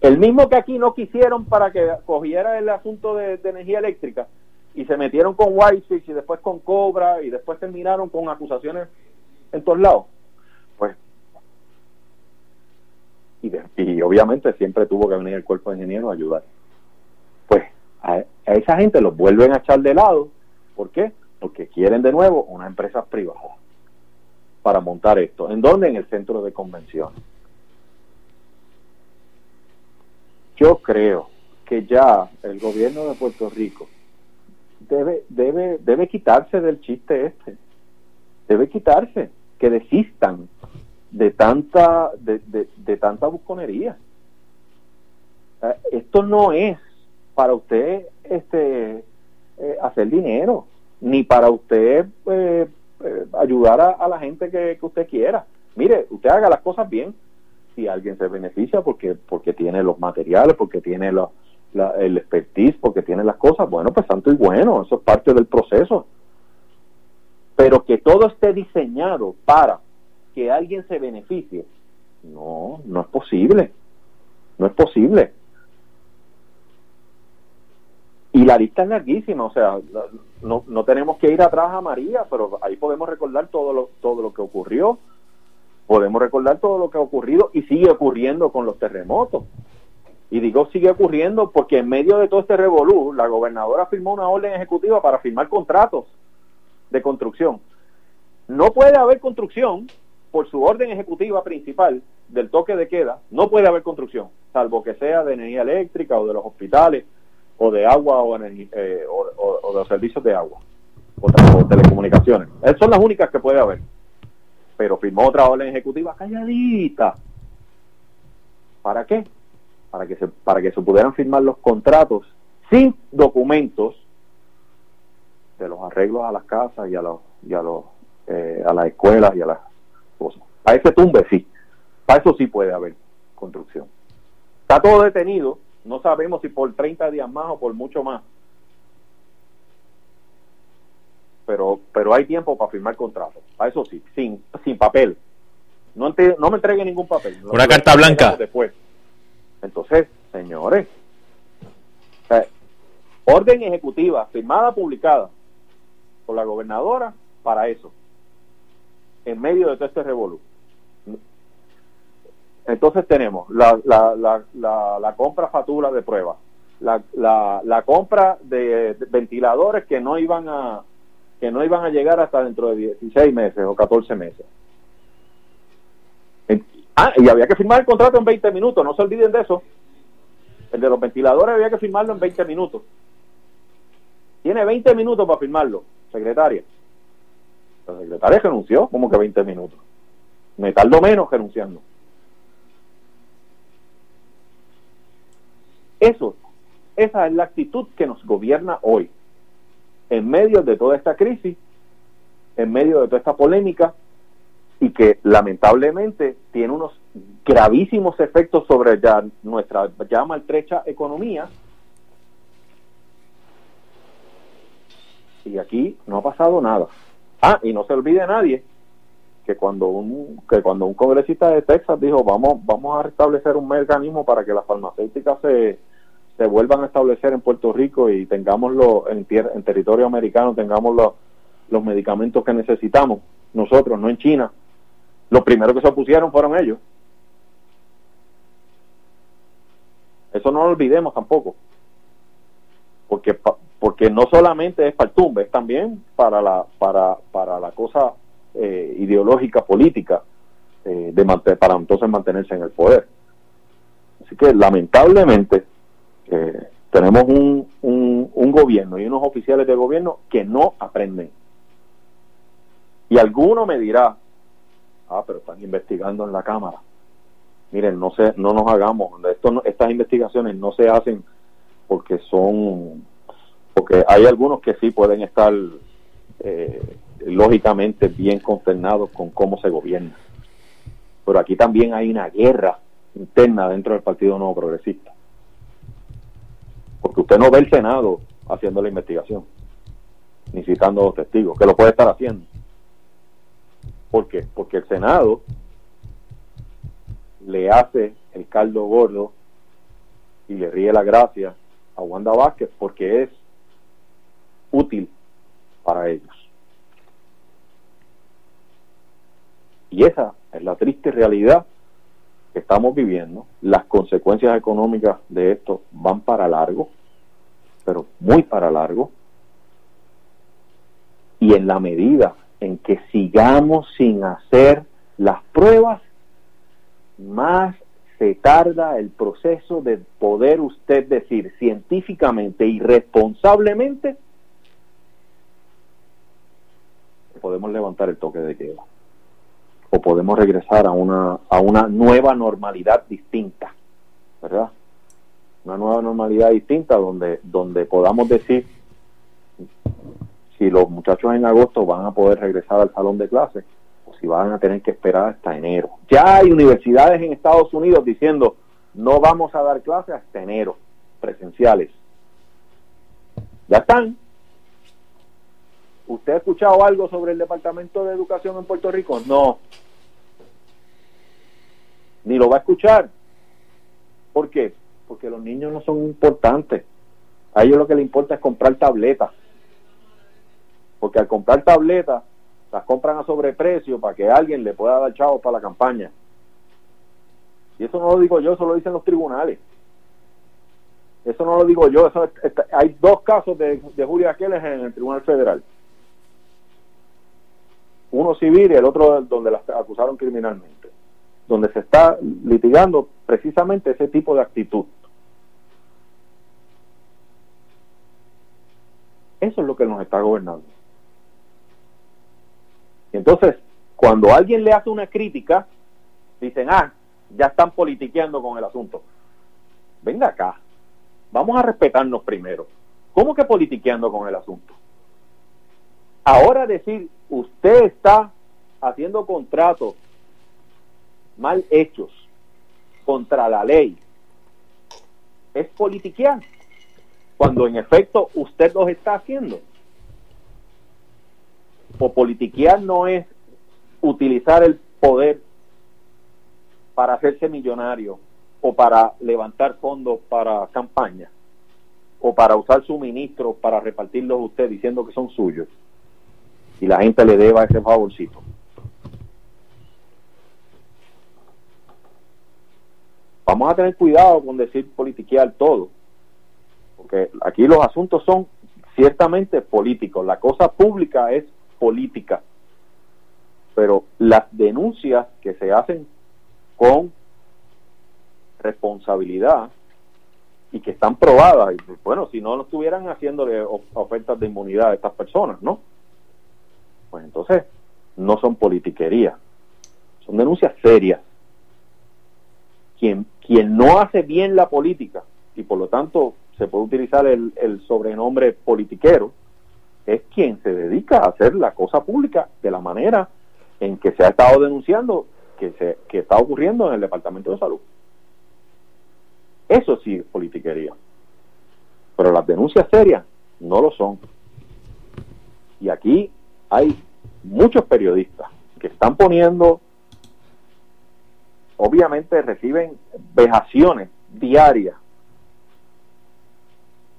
El mismo que aquí no quisieron para que cogiera el asunto de, energía eléctrica y se metieron con Whitefish y después con Cobra y después terminaron con acusaciones en todos lados. Pues, y, y obviamente siempre tuvo que venir el cuerpo de ingenieros a ayudar. A, esa gente los vuelven a echar de lado. ¿Por qué? Porque quieren de nuevo una empresa privada para montar esto. ¿En dónde? En el centro de convenciones. Yo creo que ya el gobierno de Puerto Rico debe debe debe quitarse del chiste este. Debe quitarse, que desistan de tanta de, de- de tanta busconería. Eh, Esto no es para usted este eh, hacer dinero, ni para usted eh, eh, ayudar a, la gente que, usted quiera. Mire, usted haga las cosas bien. Si alguien se beneficia porque porque tiene los materiales, porque tiene la- el expertise, porque tiene las cosas, bueno, pues santo y bueno, eso es parte del proceso. Pero que todo esté diseñado para que alguien se beneficie, no, no es posible. No es posible. Y la lista es larguísima, o sea, no, no tenemos que ir atrás a María, pero ahí podemos recordar todo lo, todo lo que ocurrió, podemos recordar todo lo que ha ocurrido y sigue ocurriendo con los terremotos. Y digo sigue ocurriendo porque en medio de todo este revolú, la gobernadora firmó una orden ejecutiva para firmar contratos de construcción. No puede haber construcción por su orden ejecutiva principal del toque de queda, no puede haber construcción, salvo que sea de energía eléctrica o de los hospitales o de agua o, eh, o, o- o de servicios de agua o, o telecomunicaciones. Esas son las únicas que puede haber. Pero firmó otra orden ejecutiva calladita. ¿Para qué? Para que se, para que se pudieran firmar los contratos sin documentos de los arreglos a las casas y a los y a los eh, a las escuelas y a las cosas. A ese tumbe sí. Para eso sí puede haber construcción. Está todo detenido, no sabemos si por 30 días más o por mucho más. Pero pero hay tiempo para firmar contratos. Para eso sí, sin sin papel. No, ente- no me entregue ningún papel. Una carta blanca. Después. Entonces, señores, orden ejecutiva firmada, publicada por la gobernadora para eso, en medio de todo este revolú. Entonces tenemos la, compra fatura de pruebas, la, compra de ventiladores que no iban a que no iban a llegar hasta dentro de 16 meses o 14 meses. Ah, y había que firmar el contrato en 20 minutos, no se olviden de eso. El de los ventiladores había que firmarlo en 20 minutos. Tiene 20 minutos para firmarlo, secretaria. La secretaria renunció, como que 20 minutos. Me tardó menos renunciando. Eso, esa es la actitud que nos gobierna hoy. En medio de toda esta crisis, en medio de toda esta polémica, y que lamentablemente tiene unos gravísimos efectos sobre nuestra ya maltrecha economía. Y aquí no ha pasado nada. Ah, y no se olvide nadie que cuando un que cuando un congresista de Texas dijo vamos vamos a restablecer un mecanismo para que las farmacéuticas se, se vuelvan a establecer en Puerto Rico y tengamos los en, tier- en territorio americano tengamos los, los medicamentos que necesitamos nosotros no en China. Los primeros que se opusieron fueron ellos. Eso no lo olvidemos tampoco. Porque porque no solamente es para el tumbe es también para la para para la cosa eh, ideológica política eh, de para entonces mantenerse en el poder. Así que lamentablemente eh, tenemos un, un, un gobierno y unos oficiales de gobierno que no aprenden. Y alguno me dirá ah pero están investigando en la cámara. Miren no se no nos hagamos esto no- estas investigaciones no se hacen porque son porque hay algunos que sí pueden estar eh, lógicamente bien consternados con cómo se gobierna pero aquí también hay una guerra interna dentro del Partido Nuevo Progresista porque usted no ve el Senado haciendo la investigación ni citando los testigos que lo puede estar haciendo ¿por qué? porque el Senado le hace el caldo gordo y le ríe la gracia a Wanda Vázquez porque es útil para ellos. Y esa es la triste realidad que estamos viviendo. Las consecuencias económicas de esto van para largo, pero muy para largo. Y en la medida en que sigamos sin hacer las pruebas, más se tarda el proceso de poder usted decir científicamente y responsablemente que podemos levantar el toque de queda podemos regresar a una a una nueva normalidad distinta, ¿verdad? Una nueva normalidad distinta donde donde podamos decir si los muchachos en agosto van a poder regresar al salón de clases o si van a tener que esperar hasta enero. Ya hay universidades en Estados Unidos diciendo no vamos a dar clases hasta enero, presenciales. Ya están. ¿Usted ha escuchado algo sobre el Departamento de Educación en Puerto Rico? No. Ni lo va a escuchar. ¿Por qué? Porque los niños no son importantes. A ellos lo que les importa es comprar tabletas. Porque al comprar tabletas, las compran a sobreprecio para que alguien le pueda dar chavos para la campaña. Y eso no lo digo yo, eso lo dicen los tribunales. Eso no lo digo yo, eso hay dos casos de, de Julia Aqueles en el Tribunal Federal. Uno civil y el otro donde las acusaron criminalmente. Donde se está litigando precisamente ese tipo de actitud. Eso es lo que nos está gobernando. Entonces, cuando alguien le hace una crítica, dicen, ah, ya están politiqueando con el asunto. Venga acá, vamos a respetarnos primero. ¿Cómo que politiqueando con el asunto? Ahora decir, usted está haciendo contratos mal hechos contra la ley, es politiquear, cuando en efecto usted los está haciendo. O politiquear no es utilizar el poder para hacerse millonario o para levantar fondos para campaña o para usar suministros para repartirlos usted diciendo que son suyos y la gente le deba ese favorcito. Vamos a tener cuidado con decir politiquear todo, porque aquí los asuntos son ciertamente políticos, la cosa pública es política, pero las denuncias que se hacen con responsabilidad y que están probadas, y bueno, si no, no estuvieran haciéndole of- ofertas de inmunidad a estas personas, ¿no? Pues entonces no son politiquería, son denuncias serias. Quien, no hace bien la política y por lo tanto se puede utilizar el, el sobrenombre politiquero, es quien se dedica a hacer la cosa pública de la manera en que se ha estado denunciando que, se, que está ocurriendo en el Departamento de Salud. Eso sí es politiquería. Pero las denuncias serias no lo son. Y aquí hay muchos periodistas que están poniendo, obviamente reciben vejaciones diarias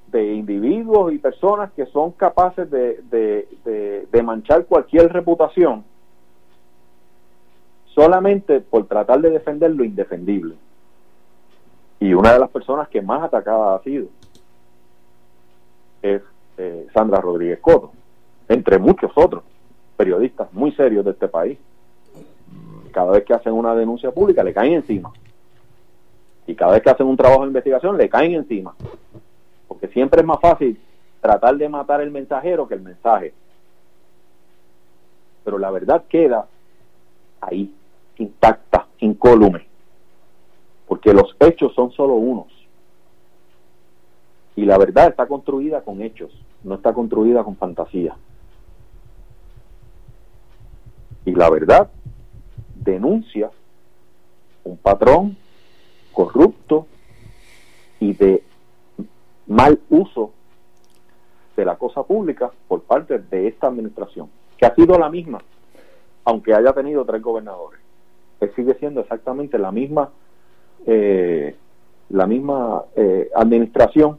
de individuos y personas que son capaces de, de, de, manchar cualquier reputación solamente por tratar de defender lo indefendible. Y una de las personas que más atacada ha sido es eh, Sandra Rodríguez Coto, entre muchos otros periodistas muy serios de este país. Cada vez que hacen una denuncia pública le caen encima. Y cada vez que hacen un trabajo de investigación le caen encima. Porque siempre es más fácil tratar de matar el mensajero que el mensaje. Pero la verdad queda ahí, intacta, incólume. Porque los hechos son solo unos. Y la verdad está construida con hechos, no está construida con fantasía. Y la verdad denuncia un patrón corrupto y de mal uso de la cosa pública por parte de esta administración, que ha sido la misma, aunque haya tenido tres gobernadores. Él sigue siendo exactamente la misma, eh, la misma eh, administración.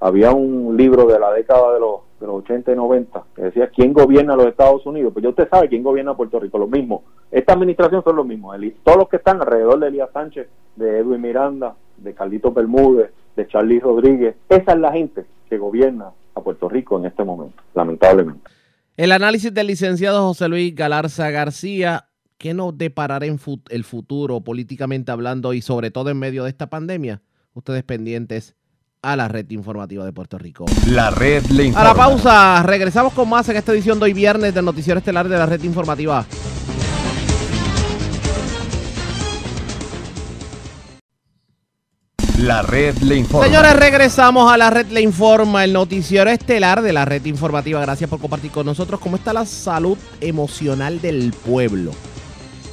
Había un libro de la década de los, de los 80 y 90 que decía quién gobierna los Estados Unidos. Pues ya usted sabe quién gobierna Puerto Rico, lo mismo. Esta administración son los mismos. El- todos los que están alrededor de Elías Sánchez, de Edwin Miranda, de Carlito Bermúdez, de Charlie Rodríguez, esa es la gente que gobierna a Puerto Rico en este momento, lamentablemente. El análisis del licenciado José Luis Galarza García, ¿qué nos deparará en el futuro políticamente hablando y sobre todo en medio de esta pandemia? Ustedes pendientes a la red informativa de Puerto Rico. La red le A informa. la pausa, regresamos con más en esta edición de hoy viernes del Noticiero Estelar de la red informativa. La red le informa. Señores, regresamos a la red Le Informa, el noticiero estelar de la red informativa. Gracias por compartir con nosotros cómo está la salud emocional del pueblo.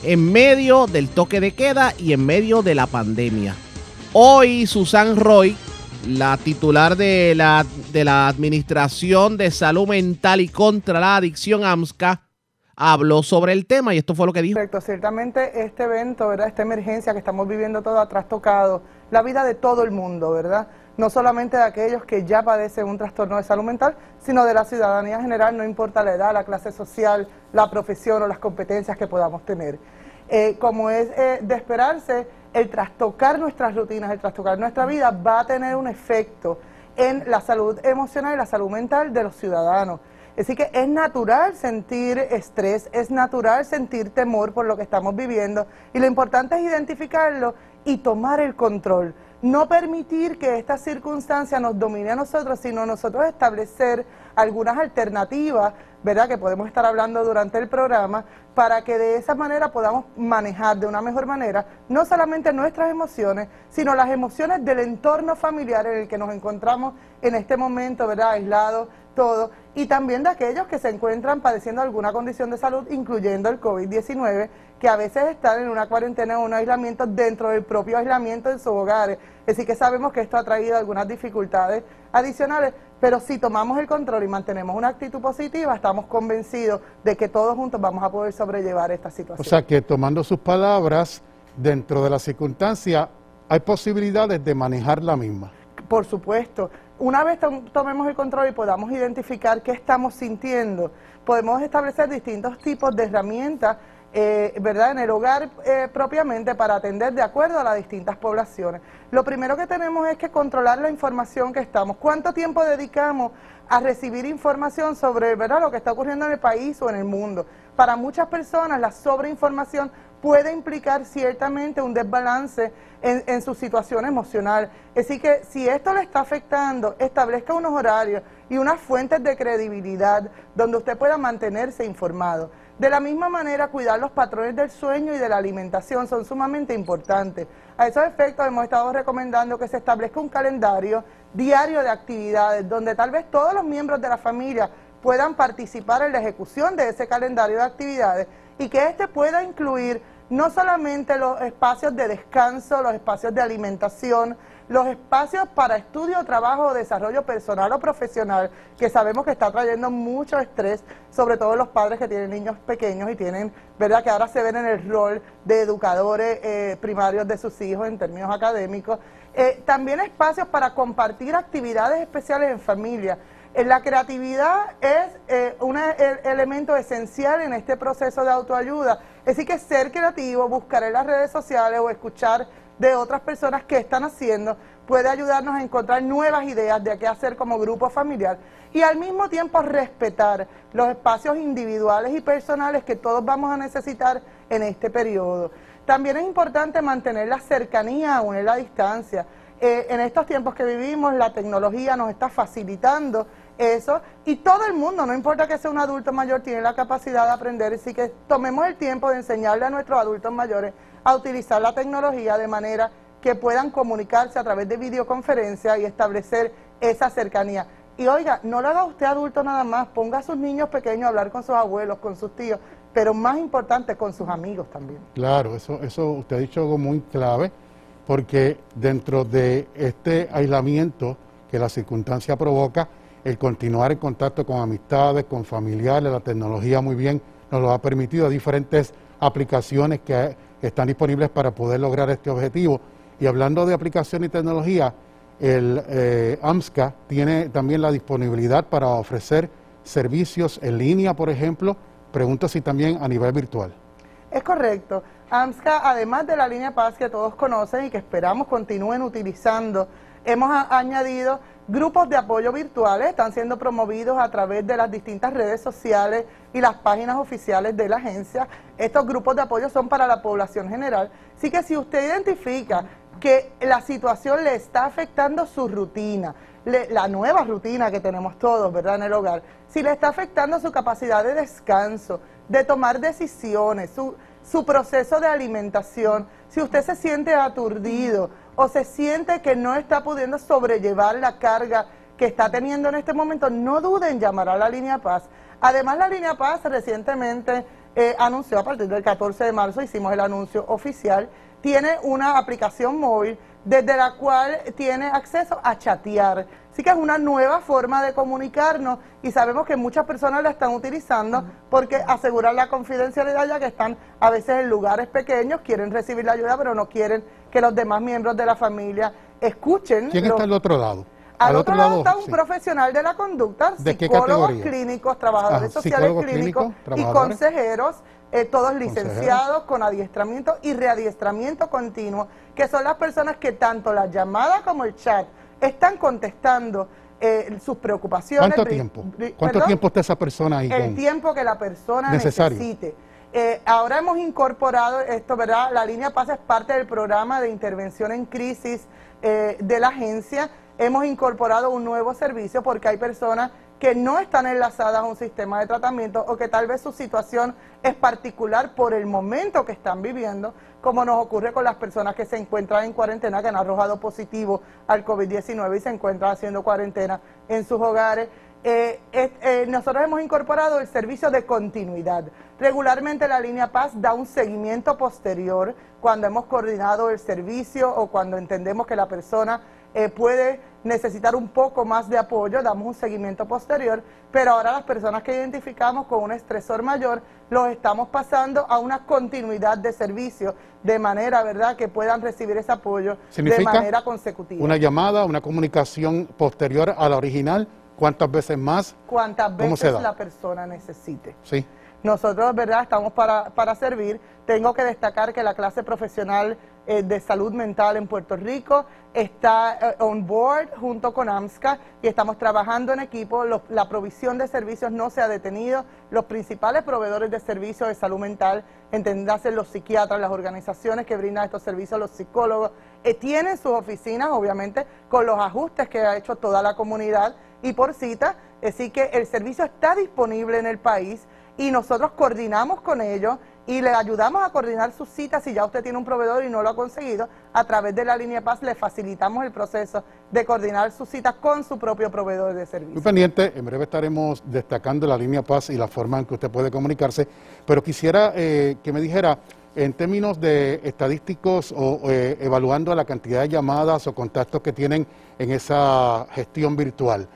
En medio del toque de queda y en medio de la pandemia. Hoy Susan Roy, la titular de la, de la Administración de Salud Mental y contra la Adicción AMSCA, habló sobre el tema y esto fue lo que dijo. Correcto, ciertamente este evento, ¿verdad? esta emergencia que estamos viviendo todo ha trastocado la vida de todo el mundo, ¿verdad? No solamente de aquellos que ya padecen un trastorno de salud mental, sino de la ciudadanía general, no importa la edad, la clase social, la profesión o las competencias que podamos tener. Eh, como es eh, de esperarse, el trastocar nuestras rutinas, el trastocar nuestra vida va a tener un efecto en la salud emocional y la salud mental de los ciudadanos. Así que es natural sentir estrés, es natural sentir temor por lo que estamos viviendo y lo importante es identificarlo y tomar el control. No permitir que esta circunstancia nos domine a nosotros, sino nosotros establecer algunas alternativas, ¿verdad? Que podemos estar hablando durante el programa para que de esa manera podamos manejar de una mejor manera no solamente nuestras emociones, sino las emociones del entorno familiar en el que nos encontramos en este momento, ¿verdad? Aislados, todo, y también de aquellos que se encuentran padeciendo alguna condición de salud, incluyendo el COVID-19, que a veces están en una cuarentena o un aislamiento dentro del propio aislamiento en sus hogares. Así que sabemos que esto ha traído algunas dificultades adicionales, pero si tomamos el control y mantenemos una actitud positiva, estamos convencidos de que todos juntos vamos a poder sobrellevar esta O situación. sea que tomando sus palabras, dentro de la circunstancia, hay posibilidades de manejar la misma. Por supuesto. Una vez tom- tomemos el control y podamos identificar qué estamos sintiendo, podemos establecer distintos tipos de herramientas, eh, ¿verdad?, en el hogar eh, propiamente para atender de acuerdo a las distintas poblaciones. Lo primero que tenemos es que controlar la información que estamos. ¿Cuánto tiempo dedicamos a recibir información sobre, ¿verdad?, lo que está ocurriendo en el país o en el mundo? Para muchas personas la sobreinformación puede implicar ciertamente un desbalance en, su situación emocional. Así que si esto le está afectando, establezca unos horarios y unas fuentes de credibilidad donde usted pueda mantenerse informado. De la misma manera, cuidar los patrones del sueño y de la alimentación son sumamente importantes. A esos efectos hemos estado recomendando que se establezca un calendario diario de actividades donde tal vez todos los miembros de la familia puedan participar en la ejecución de ese calendario de actividades y que éste pueda incluir no solamente los espacios de descanso, los espacios de alimentación, los espacios para estudio, trabajo, desarrollo personal o profesional, que sabemos que está trayendo mucho estrés, sobre todo los padres que tienen niños pequeños y tienen, ¿verdad?, que ahora se ven en el rol de educadores eh, primarios de sus hijos en términos académicos. Eh, también espacios para compartir actividades especiales en familia. Eh, la creatividad es un elemento esencial en este proceso de autoayuda. Decir, que ser creativo, buscar en las redes sociales o escuchar de otras personas que están haciendo puede ayudarnos a encontrar nuevas ideas de qué hacer como grupo familiar y al mismo tiempo respetar los espacios individuales y personales que todos vamos a necesitar en este periodo. También es importante mantener la cercanía aún en la distancia. Eh, en estos tiempos que vivimos, la tecnología nos está facilitando eso y todo el mundo, no importa que sea un adulto mayor, tiene la capacidad de aprender, así que tomemos el tiempo de enseñarle a nuestros adultos mayores a utilizar la tecnología de manera que puedan comunicarse a través de videoconferencia y establecer esa cercanía. Y oiga, no lo haga usted adulto nada más, ponga a sus niños pequeños a hablar con sus abuelos, con sus tíos, pero más importante, con sus amigos también. Claro, eso, eso usted ha dicho algo muy clave, porque dentro de este aislamiento que la circunstancia provoca, el continuar en contacto con amistades, con familiares, la tecnología muy bien nos lo ha permitido, diferentes aplicaciones que están disponibles para poder lograr este objetivo. Y hablando de aplicación y tecnología, el eh, AMSCA tiene también la disponibilidad para ofrecer servicios en línea, por ejemplo. Pregunto si también a nivel virtual. Es correcto. AMSCA, además de la línea Paz que todos conocen y que esperamos continúen utilizando, hemos añadido Grupos de apoyo virtuales están siendo promovidos a través de las distintas redes sociales y las páginas oficiales de la agencia. Estos grupos de apoyo son para la población general. Así que si usted identifica que la situación le está afectando su rutina, la nueva rutina que tenemos todos, ¿verdad?, en el hogar, si le está afectando su capacidad de descanso, de tomar decisiones, su, su proceso de alimentación, si usted se siente aturdido, o se siente que no está pudiendo sobrellevar la carga que está teniendo en este momento, no duden en llamar a la línea Paz. Además, la línea Paz recientemente eh, anunció, a partir del 14 de marzo, hicimos el anuncio oficial, tiene una aplicación móvil desde la cual tiene acceso a chatear. Así que es una nueva forma de comunicarnos y sabemos que muchas personas la están utilizando porque aseguran la confidencialidad ya que están a veces en lugares pequeños, quieren recibir la ayuda pero no quieren que los demás miembros de la familia escuchen. ¿Quién está al otro lado? Al, otro, lado, está un profesional de la conducta, psicólogos clínicos, trabajadores ah, sociales clínicos y consejeros, eh, todos licenciados con adiestramiento y readiestramiento continuo, que son las personas que tanto la llamada como el chat están contestando eh, sus preocupaciones. ¿Cuánto tiempo? ¿Cuánto tiempo está esa persona ahí? El tiempo que la persona necesite. Eh, ahora hemos incorporado esto, ¿verdad? La línea Paz es parte del programa de intervención en crisis de la agencia. Hemos incorporado un nuevo servicio porque hay personas que no están enlazadas a un sistema de tratamiento o que tal vez su situación es particular por el momento que están viviendo, como nos ocurre con las personas que se encuentran en cuarentena, que han arrojado positivo al COVID-19 y se encuentran haciendo cuarentena en sus hogares. Eh, eh, nosotros hemos incorporado el servicio de continuidad. Regularmente la línea Paz da un seguimiento posterior cuando hemos coordinado el servicio o cuando entendemos que la persona eh, puede necesitar un poco más de apoyo, damos un seguimiento posterior, pero ahora las personas que identificamos con un estresor mayor los estamos pasando a una continuidad de servicio de manera, ¿verdad?, que puedan recibir ese apoyo de manera consecutiva. Una llamada, una comunicación posterior a la original ¿Cuántas veces más? Cuántas veces la persona necesite. Sí. Nosotros, ¿verdad?, estamos para, para servir. Tengo que destacar que la clase profesional eh, de salud mental en Puerto Rico está eh, on board junto con AMSCA y estamos trabajando en equipo. la provisión de servicios no se ha detenido. Los principales proveedores de servicios de salud mental, entendidas los psiquiatras, las organizaciones que brindan estos servicios, los psicólogos, eh, tienen sus oficinas, obviamente, con los ajustes que ha hecho toda la comunidad y por cita. Así que el servicio está disponible en el país y nosotros coordinamos con ellos y le ayudamos a coordinar sus citas si ya usted tiene un proveedor y no lo ha conseguido. A través de la línea Paz le facilitamos el proceso de coordinar sus citas con su propio proveedor de servicios. Muy pendiente, en breve estaremos destacando la línea Paz y la forma en que usted puede comunicarse, pero quisiera eh, que me dijera, en términos de estadísticos o eh, evaluando la cantidad de llamadas o contactos que tienen en esa gestión virtual,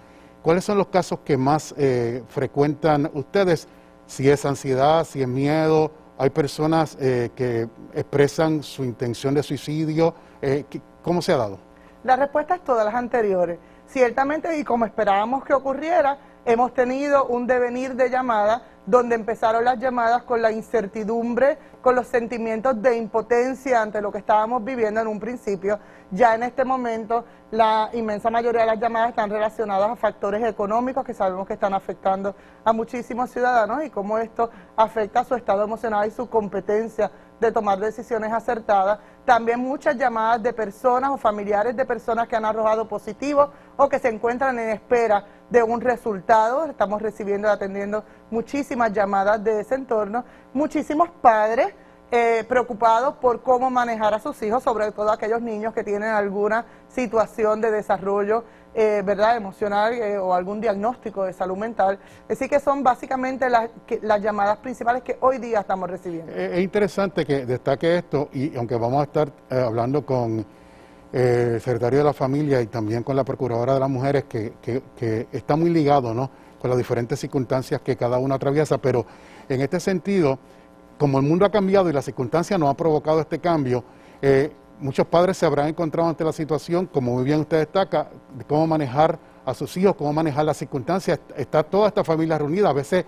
¿cuáles son los casos que más eh, frecuentan ustedes? Si es ansiedad, si es miedo, hay personas eh, que expresan su intención de suicidio. Eh, ¿Cómo se ha dado? La respuesta es todas las anteriores. Ciertamente, y como esperábamos que ocurriera, hemos tenido un devenir de llamadas donde empezaron las llamadas con la incertidumbre, con los sentimientos de impotencia ante lo que estábamos viviendo en un principio. Ya en este momento la inmensa mayoría de las llamadas están relacionadas a factores económicos que sabemos que están afectando a muchísimos ciudadanos y cómo esto afecta su estado emocional y su competencia de tomar decisiones acertadas. También muchas llamadas de personas o familiares de personas que han arrojado positivo o que se encuentran en espera de un resultado. Estamos recibiendo y atendiendo muchísimas llamadas de ese entorno. Muchísimos padres eh, preocupados por cómo manejar a sus hijos, sobre todo aquellos niños que tienen alguna situación de desarrollo eh, verdad emocional eh, o algún diagnóstico de salud mental. Así que son básicamente las, las llamadas principales que hoy día estamos recibiendo. Es interesante que destaque esto y aunque vamos a estar hablando con el secretario de la familia y también con la procuradora de las mujeres que, que, que está muy ligado ¿no? con las diferentes circunstancias que cada uno atraviesa, pero en este sentido como el mundo ha cambiado y las circunstancias no han provocado este cambio, eh, muchos padres se habrán encontrado ante la situación, como muy bien usted destaca, de cómo manejar a sus hijos, cómo manejar las circunstancias. Está toda esta familia reunida. A veces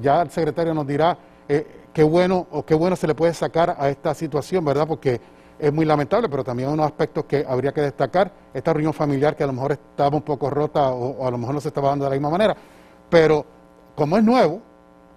ya el secretario nos dirá eh, qué bueno o qué bueno se le puede sacar a esta situación, ¿verdad? Porque es muy lamentable, pero también unos aspectos que habría que destacar. Esta reunión familiar que a lo mejor estaba un poco rota o a lo mejor no se estaba dando de la misma manera. Pero como es nuevo,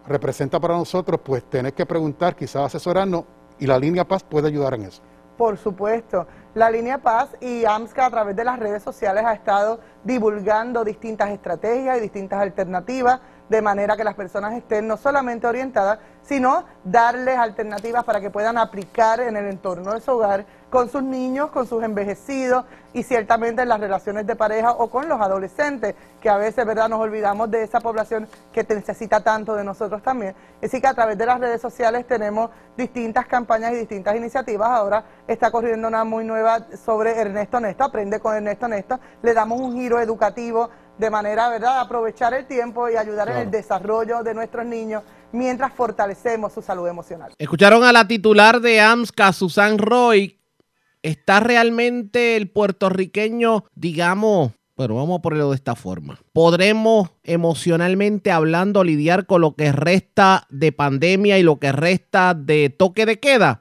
representa para nosotros, pues tener que preguntar, quizás asesorarnos, y la línea Paz puede ayudar en eso. Por supuesto. La línea Paz y AMSCA a través de las redes sociales ha estado divulgando distintas estrategias y distintas alternativas de manera que las personas estén no solamente orientadas, sino darles alternativas para que puedan aplicar en el entorno de su hogar con sus niños, con sus envejecidos y ciertamente en las relaciones de pareja o con los adolescentes, que a veces verdad nos olvidamos de esa población que necesita tanto de nosotros también. Así que a través de las redes sociales tenemos distintas campañas y distintas iniciativas. Ahora está corriendo una muy nueva sobre Ernesto Nesto, aprende con Ernesto Nesto. Le damos un giro educativo de manera, ¿verdad?, aprovechar el tiempo y ayudar en el desarrollo de nuestros niños mientras fortalecemos su salud emocional. Escucharon a la titular de AMSCA, Susan Roy. ¿Está realmente el puertorriqueño, digamos, bueno, vamos a ponerlo de esta forma. ¿Podremos emocionalmente hablando lidiar con lo que resta de pandemia y lo que resta de toque de queda?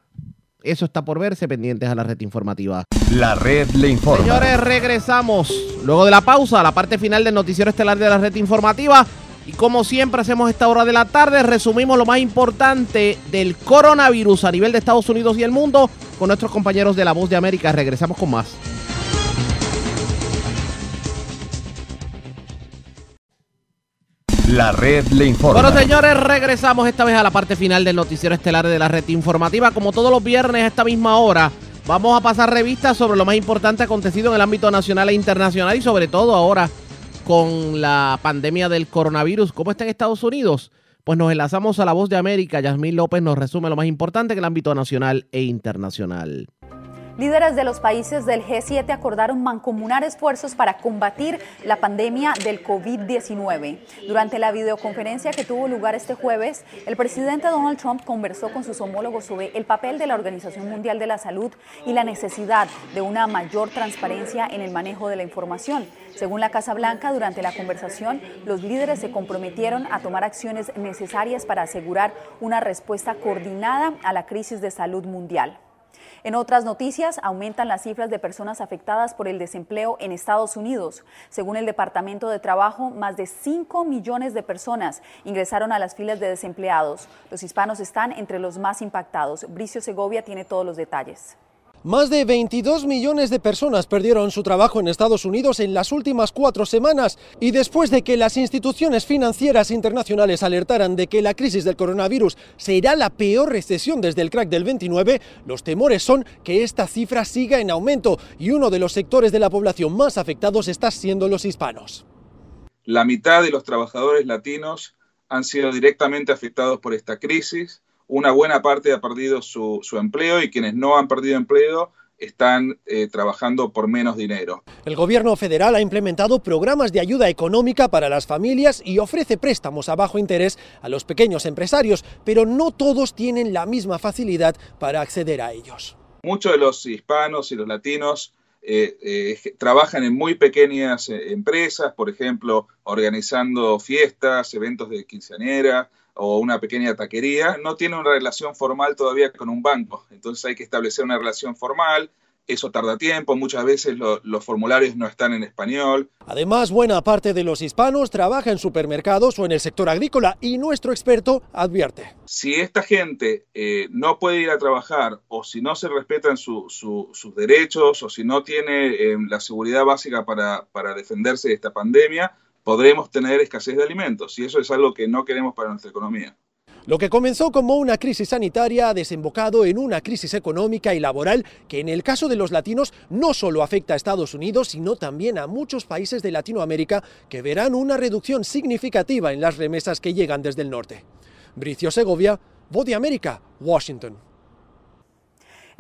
Eso está por verse, pendientes a la red informativa. La red le informa. Señores, regresamos luego de la pausa a la parte final del noticiero estelar de la red informativa. Y como siempre hacemos esta hora de la tarde, resumimos lo más importante del coronavirus a nivel de Estados Unidos y el mundo con nuestros compañeros de La Voz de América. Regresamos con más. La red le informa. Bueno, señores, regresamos esta vez a la parte final del noticiero estelar de la red informativa. Como todos los viernes a esta misma hora, vamos a pasar revistas sobre lo más importante acontecido en el ámbito nacional e internacional y sobre todo ahora con la pandemia del coronavirus. ¿Cómo está en Estados Unidos? Pues nos enlazamos a la voz de América. Yasmín López nos resume lo más importante en el ámbito nacional e internacional. Líderes de los países del G7 acordaron mancomunar esfuerzos para combatir la pandemia del COVID-19. Durante la videoconferencia que tuvo lugar este jueves, el presidente Donald Trump conversó con sus homólogos sobre el papel de la Organización Mundial de la Salud y la necesidad de una mayor transparencia en el manejo de la información. Según la Casa Blanca, durante la conversación, los líderes se comprometieron a tomar acciones necesarias para asegurar una respuesta coordinada a la crisis de salud mundial. En otras noticias, aumentan las cifras de personas afectadas por el desempleo en Estados Unidos. Según el Departamento de Trabajo, más de 5 millones de personas ingresaron a las filas de desempleados. Los hispanos están entre los más impactados. Bricio Segovia tiene todos los detalles. Más de 22 millones de personas perdieron su trabajo en Estados Unidos en las últimas cuatro semanas y después de que las instituciones financieras internacionales alertaran de que la crisis del coronavirus será la peor recesión desde el crack del 29, los temores son que esta cifra siga en aumento y uno de los sectores de la población más afectados está siendo los hispanos. La mitad de los trabajadores latinos han sido directamente afectados por esta crisis una buena parte ha perdido su, su empleo y quienes no han perdido empleo están eh, trabajando por menos dinero. El gobierno federal ha implementado programas de ayuda económica para las familias y ofrece préstamos a bajo interés a los pequeños empresarios, pero no todos tienen la misma facilidad para acceder a ellos. Muchos de los hispanos y los latinos eh, eh, trabajan en muy pequeñas eh, empresas, por ejemplo, organizando fiestas, eventos de quinceañera, o una pequeña taquería, no tiene una relación formal todavía con un banco. Entonces hay que establecer una relación formal, eso tarda tiempo, muchas veces los formularios no están en español. Además, buena parte de los hispanos trabaja en supermercados o en el sector agrícola y nuestro experto advierte. Si esta gente eh, no puede ir a trabajar o si no se respetan sus derechos o si no tiene eh, la seguridad básica para, para defenderse de esta pandemia, podremos tener escasez de alimentos y eso es algo que no queremos para nuestra economía. Lo que comenzó como una crisis sanitaria ha desembocado en una crisis económica y laboral que en el caso de los latinos no solo afecta a Estados Unidos, sino también a muchos países de Latinoamérica que verán una reducción significativa en las remesas que llegan desde el norte. Bricio Segovia, Voz de América, Washington.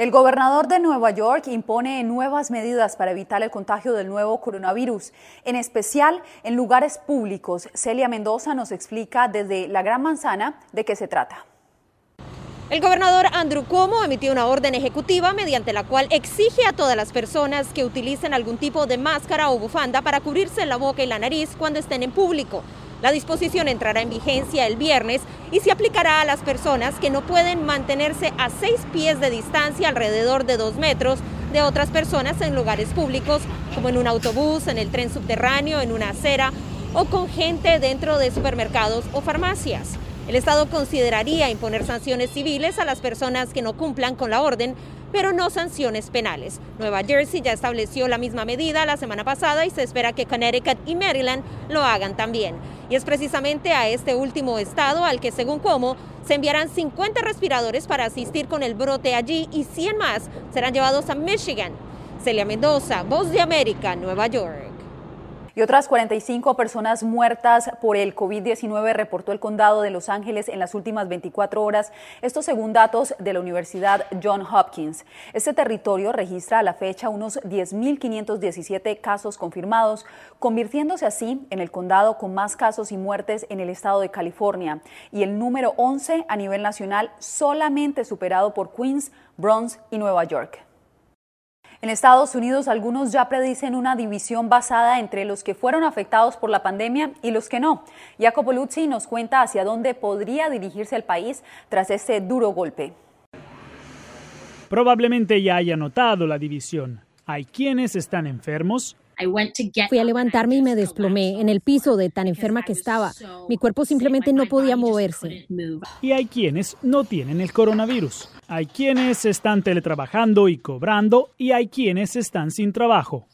El gobernador de Nueva York impone nuevas medidas para evitar el contagio del nuevo coronavirus, en especial en lugares públicos. Celia Mendoza nos explica desde la Gran Manzana de qué se trata. El gobernador Andrew Cuomo emitió una orden ejecutiva mediante la cual exige a todas las personas que utilicen algún tipo de máscara o bufanda para cubrirse la boca y la nariz cuando estén en público. La disposición entrará en vigencia el viernes y se aplicará a las personas que no pueden mantenerse a seis pies de distancia alrededor de dos metros de otras personas en lugares públicos, como en un autobús, en el tren subterráneo, en una acera o con gente dentro de supermercados o farmacias. El Estado consideraría imponer sanciones civiles a las personas que no cumplan con la orden, pero no sanciones penales. Nueva Jersey ya estableció la misma medida la semana pasada y se espera que Connecticut y Maryland lo hagan también. Y es precisamente a este último estado al que, según Como, se enviarán 50 respiradores para asistir con el brote allí y 100 más serán llevados a Michigan. Celia Mendoza, Voz de América, Nueva York y otras 45 personas muertas por el COVID-19 reportó el condado de Los Ángeles en las últimas 24 horas, esto según datos de la Universidad John Hopkins. Este territorio registra a la fecha unos 10.517 casos confirmados, convirtiéndose así en el condado con más casos y muertes en el estado de California y el número 11 a nivel nacional solamente superado por Queens, Bronx y Nueva York. En Estados Unidos, algunos ya predicen una división basada entre los que fueron afectados por la pandemia y los que no. Jacopo Luzzi nos cuenta hacia dónde podría dirigirse el país tras este duro golpe. Probablemente ya haya notado la división. Hay quienes están enfermos, Fui a levantarme y me desplomé en el piso de tan enferma que estaba. Mi cuerpo simplemente no podía moverse. Y hay quienes no tienen el coronavirus. Hay quienes están teletrabajando y cobrando y hay quienes están sin trabajo.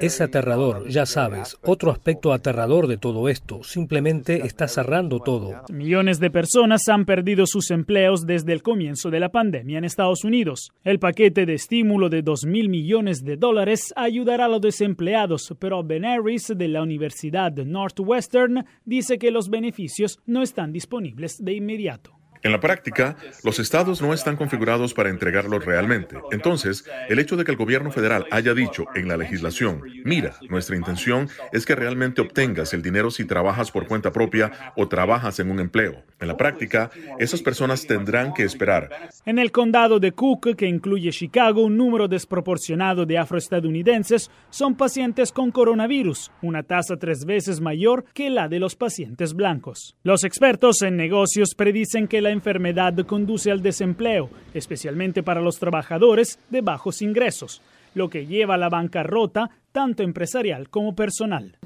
Es aterrador, ya sabes. Otro aspecto aterrador de todo esto, simplemente está cerrando todo. Millones de personas han perdido sus empleos desde el comienzo de la pandemia en Estados Unidos. El paquete de estímulo de 2 mil millones de dólares ayudará a los desempleados, pero Ben Harris de la Universidad Northwestern dice que los beneficios no están disponibles de inmediato. En la práctica, los estados no están configurados para entregarlos realmente. Entonces, el hecho de que el gobierno federal haya dicho en la legislación, mira, nuestra intención es que realmente obtengas el dinero si trabajas por cuenta propia o trabajas en un empleo. En la práctica, esas personas tendrán que esperar. En el condado de Cook, que incluye Chicago, un número desproporcionado de afroestadounidenses son pacientes con coronavirus, una tasa tres veces mayor que la de los pacientes blancos. Los expertos en negocios predicen que la enfermedad conduce al desempleo, especialmente para los trabajadores de bajos ingresos, lo que lleva a la bancarrota tanto empresarial como personal.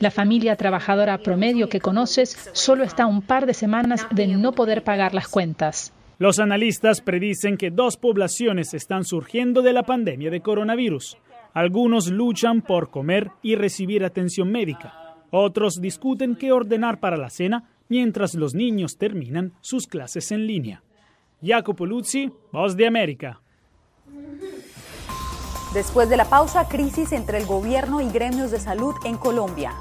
La familia trabajadora promedio que conoces solo está a un par de semanas de no poder pagar las cuentas. Los analistas predicen que dos poblaciones están surgiendo de la pandemia de coronavirus. Algunos luchan por comer y recibir atención médica. Otros discuten qué ordenar para la cena mientras los niños terminan sus clases en línea. Jacopo Luzzi, Voz de América. Después de la pausa, crisis entre el gobierno y gremios de salud en Colombia.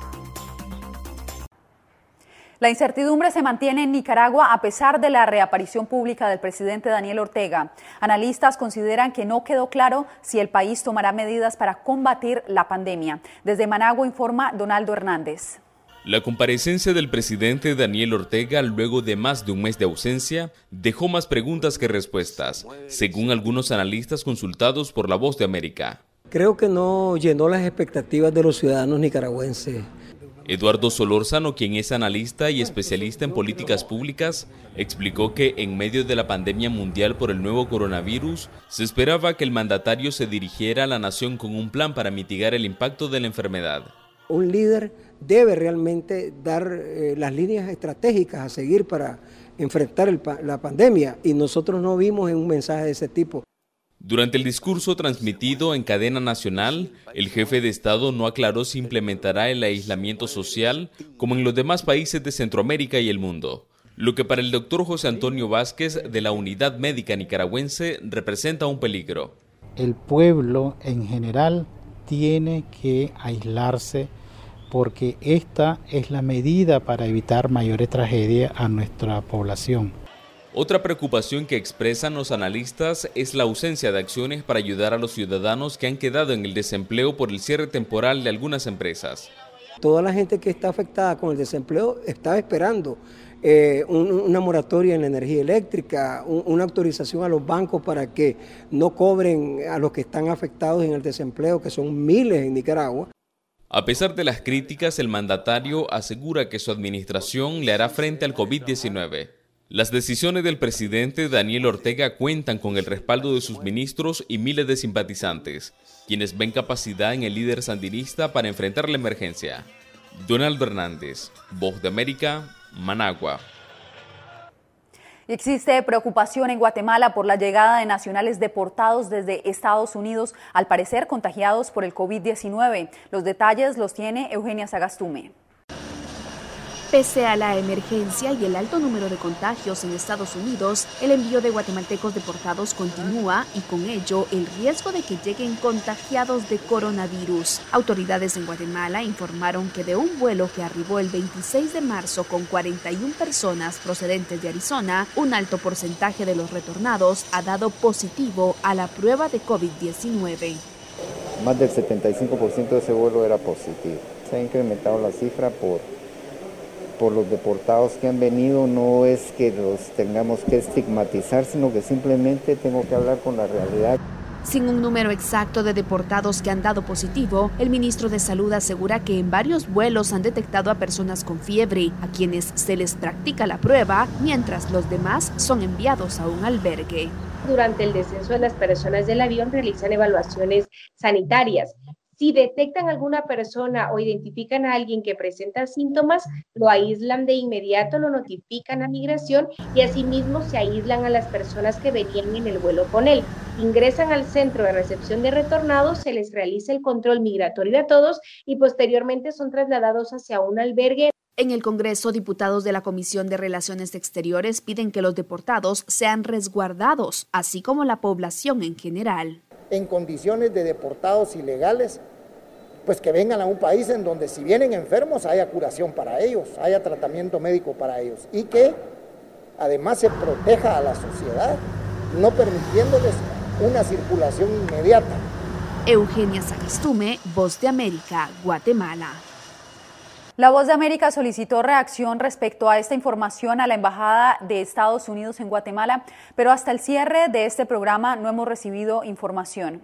La incertidumbre se mantiene en Nicaragua a pesar de la reaparición pública del presidente Daniel Ortega. Analistas consideran que no quedó claro si el país tomará medidas para combatir la pandemia. Desde Managua informa Donaldo Hernández. La comparecencia del presidente Daniel Ortega luego de más de un mes de ausencia dejó más preguntas que respuestas, según algunos analistas consultados por La Voz de América. Creo que no llenó las expectativas de los ciudadanos nicaragüenses. Eduardo Solórzano, quien es analista y especialista en políticas públicas, explicó que en medio de la pandemia mundial por el nuevo coronavirus, se esperaba que el mandatario se dirigiera a la nación con un plan para mitigar el impacto de la enfermedad. Un líder debe realmente dar eh, las líneas estratégicas a seguir para enfrentar el, la pandemia y nosotros no vimos en un mensaje de ese tipo. Durante el discurso transmitido en cadena nacional, el jefe de Estado no aclaró si implementará el aislamiento social como en los demás países de Centroamérica y el mundo, lo que para el doctor José Antonio Vázquez de la Unidad Médica Nicaragüense representa un peligro. El pueblo en general tiene que aislarse porque esta es la medida para evitar mayores tragedias a nuestra población. Otra preocupación que expresan los analistas es la ausencia de acciones para ayudar a los ciudadanos que han quedado en el desempleo por el cierre temporal de algunas empresas. Toda la gente que está afectada con el desempleo está esperando eh, una moratoria en la energía eléctrica, una autorización a los bancos para que no cobren a los que están afectados en el desempleo, que son miles en Nicaragua. A pesar de las críticas, el mandatario asegura que su administración le hará frente al COVID-19. Las decisiones del presidente Daniel Ortega cuentan con el respaldo de sus ministros y miles de simpatizantes, quienes ven capacidad en el líder sandinista para enfrentar la emergencia. Donaldo Hernández, Voz de América, Managua. Existe preocupación en Guatemala por la llegada de nacionales deportados desde Estados Unidos, al parecer contagiados por el COVID-19. Los detalles los tiene Eugenia Sagastume. Pese a la emergencia y el alto número de contagios en Estados Unidos, el envío de guatemaltecos deportados continúa y con ello el riesgo de que lleguen contagiados de coronavirus. Autoridades en Guatemala informaron que de un vuelo que arribó el 26 de marzo con 41 personas procedentes de Arizona, un alto porcentaje de los retornados ha dado positivo a la prueba de COVID-19. Más del 75% de ese vuelo era positivo. Se ha incrementado la cifra por por los deportados que han venido no es que los tengamos que estigmatizar, sino que simplemente tengo que hablar con la realidad. Sin un número exacto de deportados que han dado positivo, el ministro de Salud asegura que en varios vuelos han detectado a personas con fiebre, a quienes se les practica la prueba, mientras los demás son enviados a un albergue. Durante el descenso de las personas del avión realizan evaluaciones sanitarias. Si detectan alguna persona o identifican a alguien que presenta síntomas, lo aíslan de inmediato, lo notifican a migración y asimismo se aíslan a las personas que venían en el vuelo con él. Ingresan al centro de recepción de retornados, se les realiza el control migratorio de todos y posteriormente son trasladados hacia un albergue. En el Congreso, diputados de la Comisión de Relaciones Exteriores piden que los deportados sean resguardados, así como la población en general en condiciones de deportados ilegales, pues que vengan a un país en donde si vienen enfermos haya curación para ellos, haya tratamiento médico para ellos y que además se proteja a la sociedad, no permitiéndoles una circulación inmediata. Eugenia Sagistume, Voz de América, Guatemala. La Voz de América solicitó reacción respecto a esta información a la Embajada de Estados Unidos en Guatemala, pero hasta el cierre de este programa no hemos recibido información.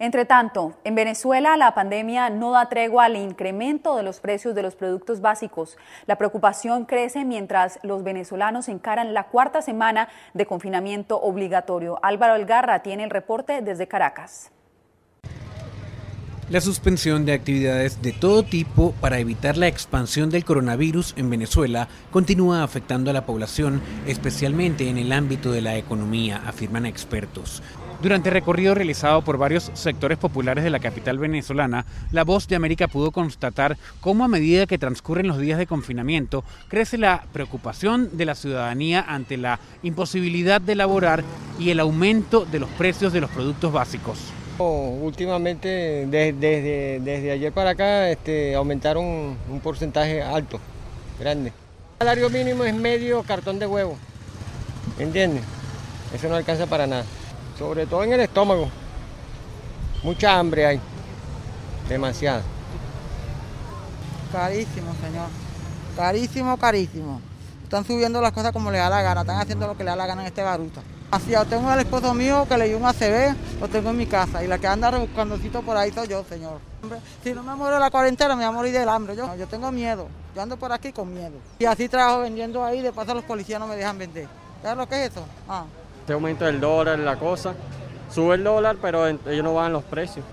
Entre tanto, en Venezuela la pandemia no da tregua al incremento de los precios de los productos básicos. La preocupación crece mientras los venezolanos encaran la cuarta semana de confinamiento obligatorio. Álvaro Elgarra tiene el reporte desde Caracas. La suspensión de actividades de todo tipo para evitar la expansión del coronavirus en Venezuela continúa afectando a la población, especialmente en el ámbito de la economía, afirman expertos. Durante el recorrido realizado por varios sectores populares de la capital venezolana, la Voz de América pudo constatar cómo a medida que transcurren los días de confinamiento, crece la preocupación de la ciudadanía ante la imposibilidad de laborar y el aumento de los precios de los productos básicos. Últimamente, desde, desde, ayer para acá, este, aumentaron un porcentaje alto, grande. El salario mínimo es medio cartón de huevo, ¿entiendes? Eso no alcanza para nada, sobre todo en el estómago. Mucha hambre hay, demasiada. Carísimo, señor. Carísimo, carísimo. Están subiendo las cosas como le da la gana, están haciendo lo que le da la gana en este baruta. Tengo al esposo mío que le dio un ACB, lo tengo en mi casa y la que anda rebuscandocito por ahí soy yo, señor. Si no me muero de la cuarentena, me voy a morir del hambre. Yo, yo tengo miedo, yo ando por aquí con miedo. Y así trabajo vendiendo ahí, de paso los policías no me dejan vender. ¿Sabes lo que es eso? Ah. Este aumento del dólar, la cosa, sube el dólar, pero ellos no bajan los precios.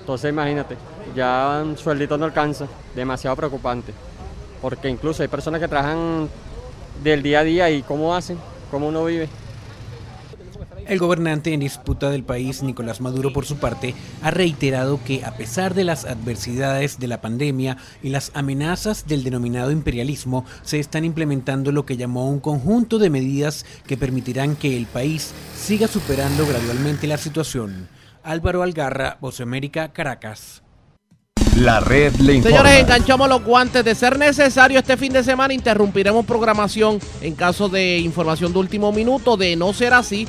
Entonces imagínate, ya un sueldito no alcanza, demasiado preocupante. Porque incluso hay personas que trabajan del día a día y cómo hacen, cómo uno vive. El gobernante en disputa del país, Nicolás Maduro, por su parte, ha reiterado que a pesar de las adversidades de la pandemia y las amenazas del denominado imperialismo, se están implementando lo que llamó un conjunto de medidas que permitirán que el país siga superando gradualmente la situación. Álvaro Algarra, Voz América, Caracas. La red le informa. Señores, enganchamos los guantes. De ser necesario este fin de semana, interrumpiremos programación en caso de información de último minuto. De no ser así,